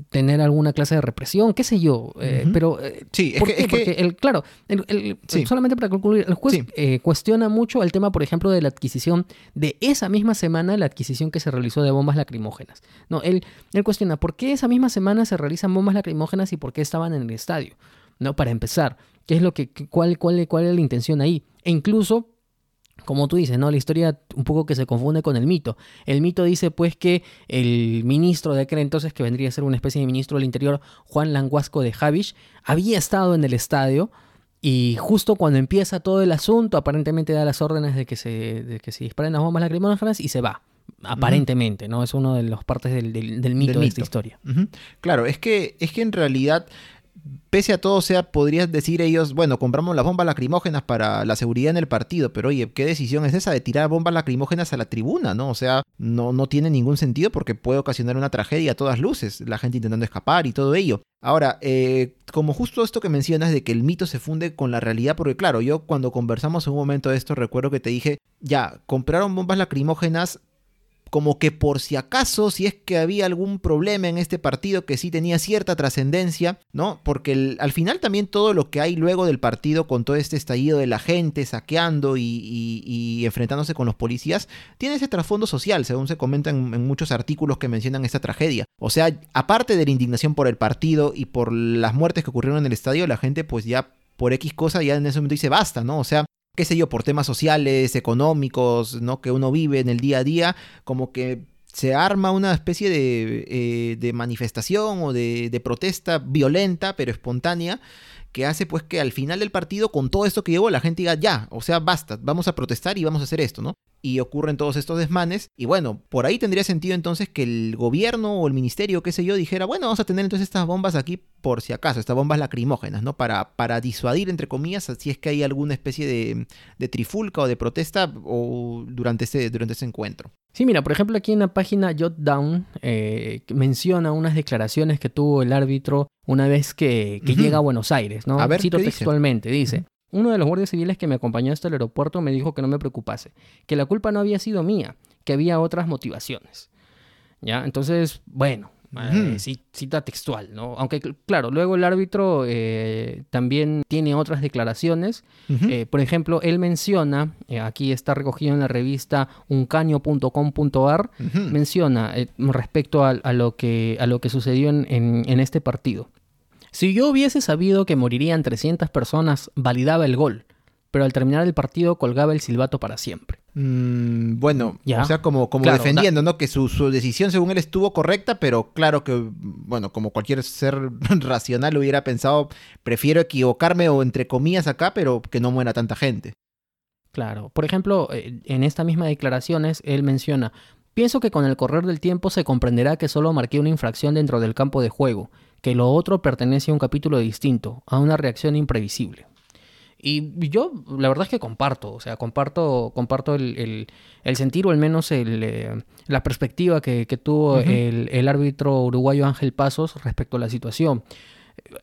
B: tener alguna clase de represión, qué sé yo. eh. Pero, eh,
A: Sí, es
B: Porque, el, claro, el- el-
A: Sí.
B: solamente para concluir, el juez
A: Sí.
B: eh, cuestiona mucho el tema, por ejemplo, de la adquisición de esa misma semana, la adquisición que se realizó de bombas lacrimógenas. No, él, él cuestiona por qué esa misma semana se realizan bombas lacrimógenas y por qué estaban en el estadio. ¿No? Para empezar, ¿qué es lo que, cuál, cuál, cuál es la intención ahí? E incluso como tú dices, ¿no? La historia un poco que se confunde con el mito. El mito dice pues que el ministro de aquel entonces, que vendría a ser una especie de ministro del Interior, Juan Languasco de Javish, había estado en el estadio y justo cuando empieza todo el asunto, aparentemente da las órdenes de que se, de que se disparen las bombas lacrimógenas y se va. Aparentemente, ¿no? Es uno de las partes del, del- del mito
A: Del
B: de esta historia.
A: Claro, es que, es que en realidad, pese a todo, o sea, podrías decir ellos, bueno, compramos las bombas lacrimógenas para la seguridad en el partido, pero oye, ¿qué decisión es esa de tirar bombas lacrimógenas a la tribuna, no? O sea, no, no tiene ningún sentido porque puede ocasionar una tragedia a todas luces, la gente intentando escapar y todo ello. Ahora, eh, como justo esto que mencionas de que el mito se funde con la realidad, porque claro, yo cuando conversamos en un momento de esto, recuerdo que te dije, ya, compraron bombas lacrimógenas como que por si acaso, si es que había algún problema en este partido que sí tenía cierta trascendencia, ¿no? Porque al final también todo lo que hay luego del partido con todo este estallido de la gente saqueando y enfrentándose con los policías, tiene ese trasfondo social, según se comenta en, en muchos artículos que mencionan esta tragedia. O sea, aparte de la indignación por el partido y por las muertes que ocurrieron en el estadio, la gente pues ya por X cosa ya en ese momento dice basta, ¿no? O sea, qué sé yo, por temas sociales, económicos, ¿no? Que uno vive en el día a día, como que se arma una especie de, eh, de manifestación o de, de protesta violenta, pero espontánea, que hace pues que al final del partido, con todo esto que llevó, la gente diga, ya, o sea, basta, vamos a protestar y vamos a hacer esto, ¿no? Y ocurren todos estos desmanes, y bueno, por ahí tendría sentido entonces que el gobierno o el ministerio, qué sé yo, dijera, bueno, vamos a tener entonces estas bombas aquí por si acaso, estas bombas lacrimógenas, ¿no? Para, para disuadir, entre comillas, si es que hay alguna especie de, de trifulca o de protesta o durante ese, durante ese encuentro.
B: Sí, mira, por ejemplo, aquí en la página Jotdown eh, menciona unas declaraciones que tuvo el árbitro una vez que, llega a Buenos Aires, ¿no?
A: A ver,
B: Cito textualmente, dice, uno de los guardias civiles que me acompañó hasta el aeropuerto me dijo que no me preocupase, que la culpa no había sido mía, que había otras motivaciones. ¿Ya? Entonces, bueno, eh, cita textual, ¿no? Aunque, cl- claro, luego el árbitro eh, también tiene otras declaraciones eh, por ejemplo, él menciona, aquí está recogido en la revista uncaño.com.ar, menciona respecto a, a lo que, a lo que sucedió en, en- en este partido. Si yo hubiese sabido que morirían 300 personas, validaba el gol, pero al terminar el partido colgaba el silbato para siempre.
A: Mm, bueno,
B: Ya.
A: o sea, como, como
B: Claro,
A: defendiendo, ¿no? Que su, su decisión, según él, estuvo correcta, pero claro que, bueno, como cualquier ser racional hubiera pensado, prefiero equivocarme o entre comillas acá, pero que no muera tanta gente.
B: Claro. Por ejemplo, eh, en esta misma declaraciones, él menciona, pienso que con el correr del tiempo se comprenderá que solo marqué una infracción dentro del campo de juego, que lo otro pertenece a un capítulo distinto, a una reacción imprevisible. Y yo, la verdad es que comparto, o sea, comparto, comparto el, el- el sentir o al menos el, eh, la perspectiva que, que tuvo
A: Ujú.
B: el, el árbitro uruguayo Ángel Pasos respecto a la situación.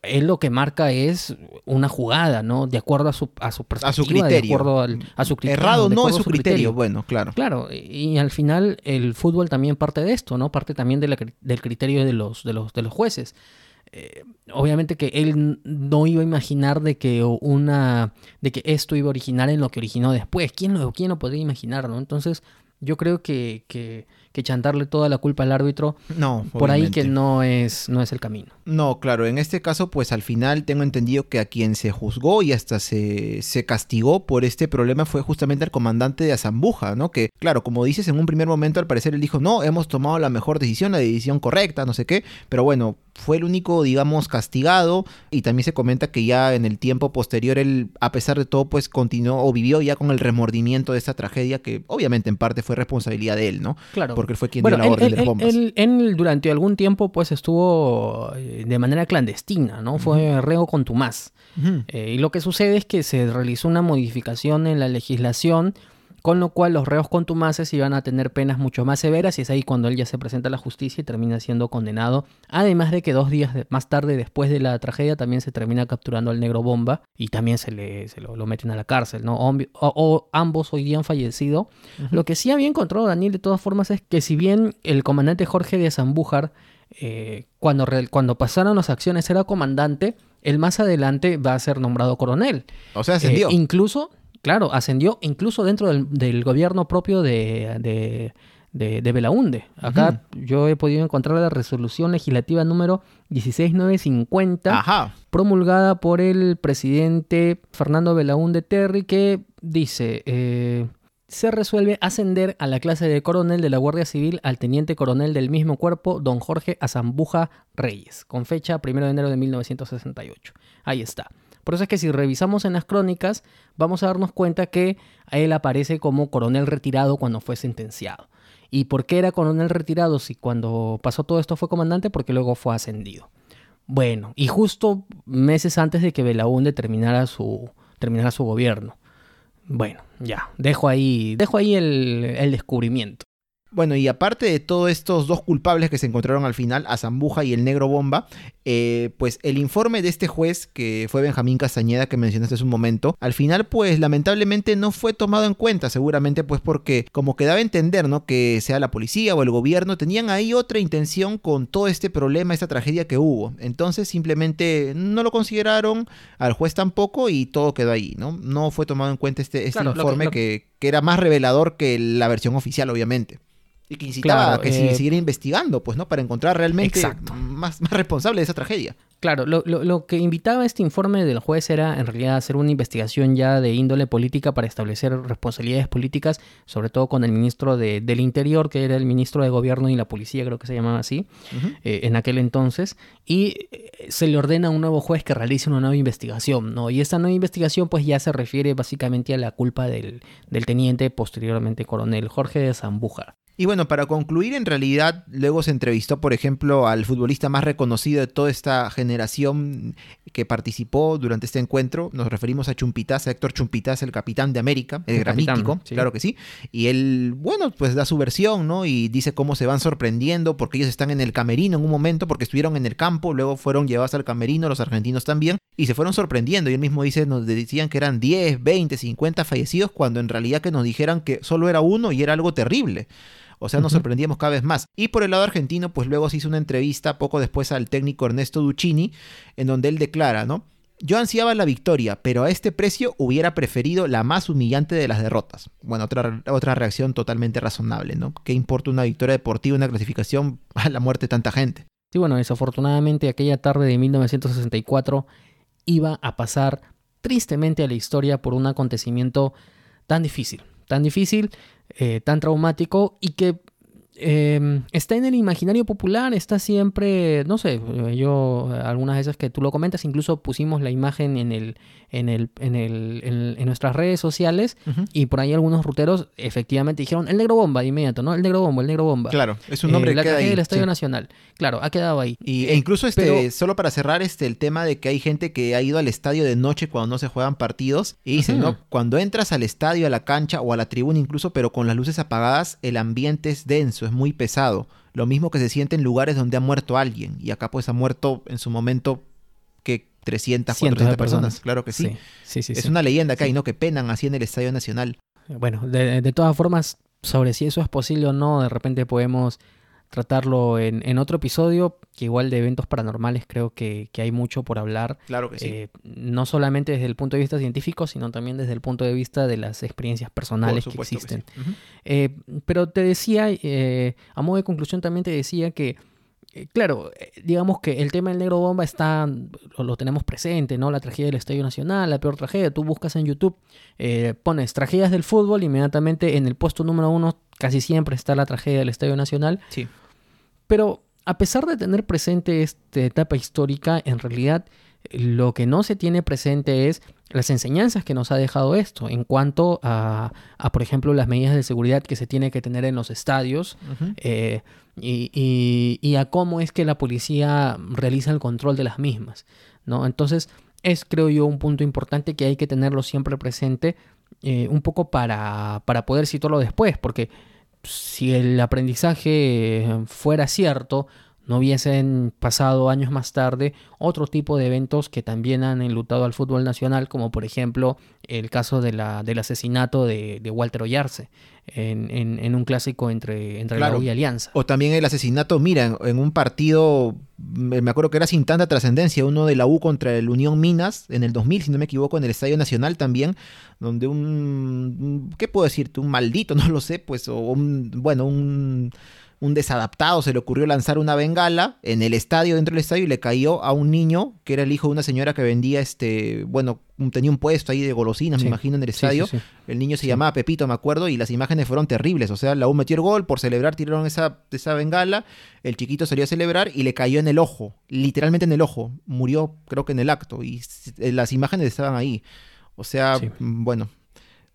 B: Él lo que marca es una jugada, ¿no? De acuerdo a su, a su perspectiva,
A: criterio.
B: de acuerdo al- a su criterio.
A: Errado no es su criterio, bueno, claro.
B: Claro, y, y al final el fútbol también parte de esto, ¿no? Parte también de la del criterio de los, de los, de los jueces. Eh, obviamente que él no iba a imaginar de que una de que esto iba a originar en lo que originó después. ¿Quién lo, quién lo podría imaginar, no? Entonces, yo creo que, que, que chantarle toda la culpa al árbitro,
A: No,
B: por ahí que no es, no es el camino.
A: No, claro, en este caso, pues al final tengo entendido que a quien se juzgó y hasta se, se castigó por este problema fue justamente el comandante de Azambuja, ¿no? Que, claro, como dices, en un primer momento al parecer él dijo, no, hemos tomado la mejor decisión, la decisión correcta, no sé qué, pero bueno, fue el único, digamos, castigado y también se comenta que ya en el tiempo posterior él, a pesar de todo, pues continuó o vivió ya con el remordimiento de esta tragedia que obviamente en parte fue responsabilidad de él, ¿no?
B: Claro,
A: porque él fue quien
B: Bueno,
A: dio la
B: él,
A: orden
B: él-
A: de las bombas.
B: él- él durante algún tiempo pues estuvo eh, de manera clandestina, ¿no? Fue reo contumaz. Eh, y lo que sucede es que se realizó una modificación en la legislación, con lo cual los reos contumaces iban a tener penas mucho más severas y es ahí cuando él ya se presenta a la justicia y termina siendo condenado. Además de que dos días de- más tarde, después de la tragedia, también se termina capturando al negro bomba y también se, le, se lo, lo meten a la cárcel, ¿no? O, o ambos hoy día han fallecido. Lo que sí había encontrado Daniel de todas formas es que si bien el comandante Jorge de Zambújar, eh, cuando, cuando pasaron las acciones era comandante, él más adelante va a ser nombrado coronel.
A: O sea, ascendió.
B: Eh, incluso, claro, ascendió incluso dentro del, del gobierno propio de, de, de- de Belaunde. Acá yo he podido encontrar la resolución legislativa número 16950
A: Ajá.
B: promulgada por el presidente Fernando Belaúnde Terry, que dice, eh, se resuelve ascender a la clase de coronel de la Guardia Civil al teniente coronel del mismo cuerpo, don Jorge Azambuja Reyes, con fecha 1 de enero de 1968. Ahí está. Por eso es que si revisamos en las crónicas, vamos a darnos cuenta que él aparece como coronel retirado cuando fue sentenciado. ¿Y por qué era coronel retirado si cuando pasó todo esto fue comandante? Porque luego fue ascendido. Bueno, y justo meses antes de que Belaúnde terminara su, terminara su gobierno. Bueno, ya, dejo ahí, dejo ahí el descubrimiento.
A: Bueno, y aparte de todos estos dos culpables que se encontraron al final, a Zambuja y el Negro Bomba, eh, pues el informe de este juez, que fue Benjamín Castañeda, que mencionaste hace un momento, al final, pues lamentablemente no fue tomado en cuenta, seguramente pues porque, como quedaba a entender, ¿no? Que sea la policía o el gobierno, tenían ahí otra intención con todo este problema, esta tragedia que hubo. Entonces simplemente no lo consideraron, al juez tampoco, y todo quedó ahí, ¿no? No fue tomado en cuenta este, este
B: Claro, lo que-
A: informe
B: lo-
A: que, que era más revelador que la versión oficial, obviamente. Y que incitaba
B: Claro,
A: a que se
B: eh,
A: siguiera investigando, pues, ¿no? Para encontrar realmente
B: Exacto.
A: más, más responsable de esa tragedia.
B: Claro, lo, lo- lo que invitaba este informe del juez era en realidad hacer una investigación ya de índole política para establecer responsabilidades políticas, sobre todo con el ministro de- del Interior, que era el ministro de Gobierno y la policía, creo que se llamaba así, eh, en aquel entonces, y eh, se le ordena a un nuevo juez que realice una nueva investigación, ¿no? Y esta nueva investigación pues ya se refiere básicamente a la culpa del, del teniente, posteriormente coronel Jorge de Zambújar.
A: Y bueno, para concluir, en realidad, luego se entrevistó, por ejemplo, al futbolista más reconocido de toda esta generación que participó durante este encuentro. Nos referimos a Chumpitaz, a Héctor Chumpitaz, el capitán de América, el,
B: El capitán,
A: granítico,
B: sí.
A: claro que sí. Y él, bueno, pues da su versión, ¿no? Y dice cómo se van sorprendiendo porque ellos están en el camerino en un momento, porque estuvieron en el campo, luego fueron llevados al camerino, los argentinos también, y se fueron sorprendiendo. Y él mismo dice, nos decían que eran 10, 20, 50 fallecidos, cuando en realidad que nos dijeran que solo era uno y era algo terrible. O sea, nos sorprendíamos cada vez más. Y por el lado argentino, pues luego se hizo una entrevista poco después al técnico Ernesto Duccini, en donde él declara, ¿no? Yo ansiaba la victoria, pero a este precio hubiera preferido la más humillante de las derrotas. Bueno, otra, otra reacción totalmente razonable, ¿no? ¿Qué importa una victoria deportiva, una clasificación a la muerte de tanta gente?
B: Sí, bueno, desafortunadamente aquella tarde de 1964 iba a pasar tristemente a la historia por un acontecimiento tan difícil, tan difícil, eh, tan traumático y que eh, está en el imaginario popular, está siempre, no sé, eh, yo eh, algunas veces que tú lo comentas, incluso pusimos la imagen en el, en el, en el, en, en nuestras redes sociales y por ahí algunos ruteros efectivamente dijeron el negro bomba de inmediato, ¿no? El negro bomba, el negro bomba.
A: Claro, es un
B: Eh,
A: nombre
B: la
A: que queda ahí.
B: del Estadio
A: sí.
B: Nacional. Claro, ha quedado ahí.
A: Y,
B: Eh,
A: e incluso este,
B: pero-
A: solo para cerrar este el tema de que hay gente que ha ido al estadio de noche cuando no se juegan partidos y dicen. ¿no? Cuando entras al estadio, a la cancha o a la tribuna incluso, pero con las luces apagadas, el ambiente es denso, es muy pesado. Lo mismo que se siente en lugares donde ha muerto alguien. Y acá pues ha muerto en su momento que 300,
B: Cientos
A: 400
B: de
A: personas.
B: personas.
A: Claro que sí.
B: Sí, sí, sí.
A: es
B: sí.
A: una leyenda que hay. ¿no? Que penan así en el Estadio Nacional.
B: Bueno, de, de todas formas, sobre si eso es posible o no, de repente podemos tratarlo en, en otro episodio, que igual de eventos paranormales creo que, que hay mucho por hablar,
A: Claro que sí.
B: eh, no solamente desde el punto de vista científico, sino también desde el punto de vista de las experiencias personales que existen. Eh, pero te decía, eh, a modo de conclusión también te decía que, eh, claro, digamos que el tema del negro bomba está, lo, lo tenemos presente, ¿no? La tragedia del Estadio Nacional, la peor tragedia, tú buscas en YouTube, eh, pones tragedias del fútbol, inmediatamente en el puesto número uno casi siempre está la tragedia del Estadio Nacional,
A: Sí.
B: Pero a pesar de tener presente esta etapa histórica, en realidad lo que no se tiene presente es las enseñanzas que nos ha dejado esto en cuanto a, a, por ejemplo, las medidas de seguridad que se tiene que tener en los estadios eh, y, y- y a cómo es que la policía realiza el control de las mismas, ¿no? Entonces, es, creo yo, un punto importante que hay que tenerlo siempre presente, eh, un poco para, para poder situarlo después, porque si el aprendizaje fuera cierto, no hubiesen pasado años más tarde otro tipo de eventos que también han enlutado al fútbol nacional, como por ejemplo el caso de la, del asesinato de, de Walter Oyarce en, en- en un clásico entre, entre
A: Claro.
B: la U y Alianza.
A: O también el asesinato, mira, en, en un partido, me acuerdo que era sin tanta trascendencia, uno de la U contra el Unión Minas, en el 2000, si no me equivoco, en el Estadio Nacional también, donde un, un- ¿qué puedo decirte? Un maldito, no lo sé, pues, o un, bueno, un, un desadaptado se le ocurrió lanzar una bengala en el estadio, dentro del estadio, y le cayó a un niño, que era el hijo de una señora que vendía, este, bueno, tenía un puesto ahí de golosinas,
B: Sí.
A: me imagino, en el
B: sí,
A: estadio.
B: sí.
A: El niño se llamaba Pepito, me acuerdo, y las imágenes fueron terribles. O sea, la U metió el gol, por celebrar tiraron esa, esa bengala, el chiquito salió a celebrar y le cayó en el ojo, literalmente en el ojo. Murió, creo que en el acto, y eh, las imágenes estaban ahí. O sea, mm, bueno,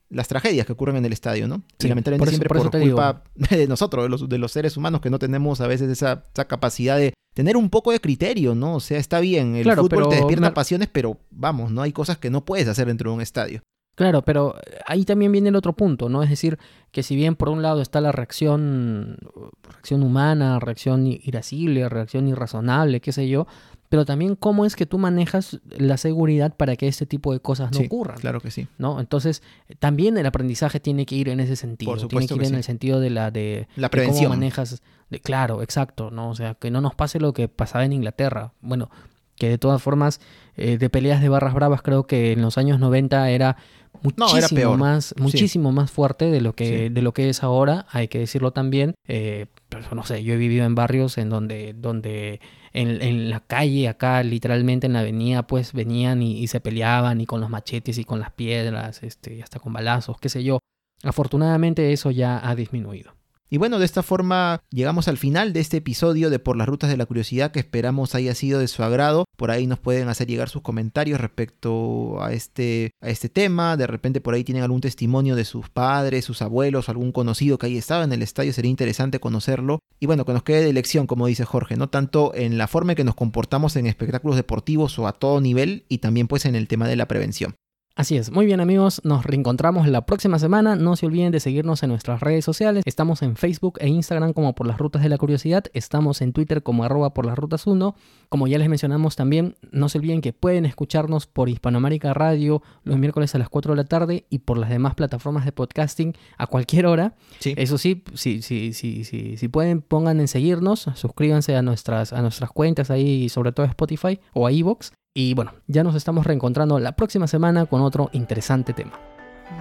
A: las tragedias que ocurren en el estadio, ¿no?
B: Sí,
A: y lamentablemente
B: por eso-
A: siempre
B: por digo.
A: culpa de nosotros, de los, de los seres humanos, que no tenemos a veces esa, esa capacidad de tener un poco de criterio, ¿no? O sea, está bien, el
B: Claro,
A: fútbol
B: pero
A: te despierta pasiones, pero vamos, ¿no? Hay cosas que no puedes hacer dentro de un estadio.
B: Claro, pero ahí también viene el otro punto, ¿no? Es decir, que si bien por un lado está la reacción, reacción humana, reacción irascible, reacción irrazonable, qué sé yo, pero también cómo es que tú manejas la seguridad para que este tipo de cosas no
A: Sí,
B: ocurran,
A: Claro que sí.
B: ¿no? Entonces, también el aprendizaje tiene que ir en ese sentido,
A: Por
B: tiene
A: supuesto
B: que ir
A: que
B: en
A: sí.
B: el sentido de la de,
A: La
B: de
A: prevención.
B: cómo manejas, de, claro, exacto, ¿no? O sea, que no nos pase lo que pasaba en Inglaterra. Bueno, que de todas formas, eh, de peleas de barras bravas, creo que en los años 90 era
A: No,
B: muchísimo
A: era peor.
B: más, muchísimo más fuerte de lo que,
A: Sí.
B: de lo que es ahora, hay que decirlo también. Eh, pero no sé, yo he vivido en barrios en donde, donde en, en la calle, acá literalmente en la avenida, pues venían y, y se peleaban y con los machetes y con las piedras, este, y hasta con balazos, qué sé yo. Afortunadamente eso ya ha disminuido.
A: Y bueno, de esta forma llegamos al final de este episodio de Por las Rutas de la Curiosidad que esperamos haya sido de su agrado. Por ahí nos pueden hacer llegar sus comentarios respecto a este, a este tema. De repente por ahí tienen algún testimonio de sus padres, sus abuelos, algún conocido que haya estado en el estadio. Sería interesante conocerlo. Y bueno, que nos quede de lección, como dice Jorge, no tanto en la forma en que nos comportamos en espectáculos deportivos o a todo nivel y también pues en el tema de la prevención.
B: Así es, muy bien amigos, nos reencontramos la próxima semana, no se olviden de seguirnos en nuestras redes sociales, estamos en Facebook e Instagram como por las rutas de la curiosidad, estamos en Twitter como arroba por las rutas 1, como ya les mencionamos también, no se olviden que pueden escucharnos por Hispanoamérica Radio los miércoles a las 4 de la tarde y por las demás plataformas de podcasting a cualquier hora.
A: Sí.
B: Eso sí, si, si, si, si, si pueden pongan en seguirnos, suscríbanse a nuestras, a nuestras cuentas ahí, sobre todo a Spotify o a Evox. Y bueno, ya nos estamos reencontrando la próxima semana con otro interesante tema.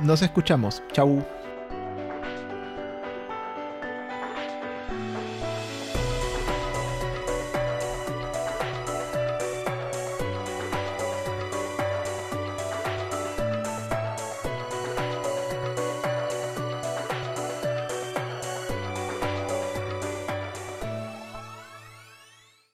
A: Nos escuchamos. Chau.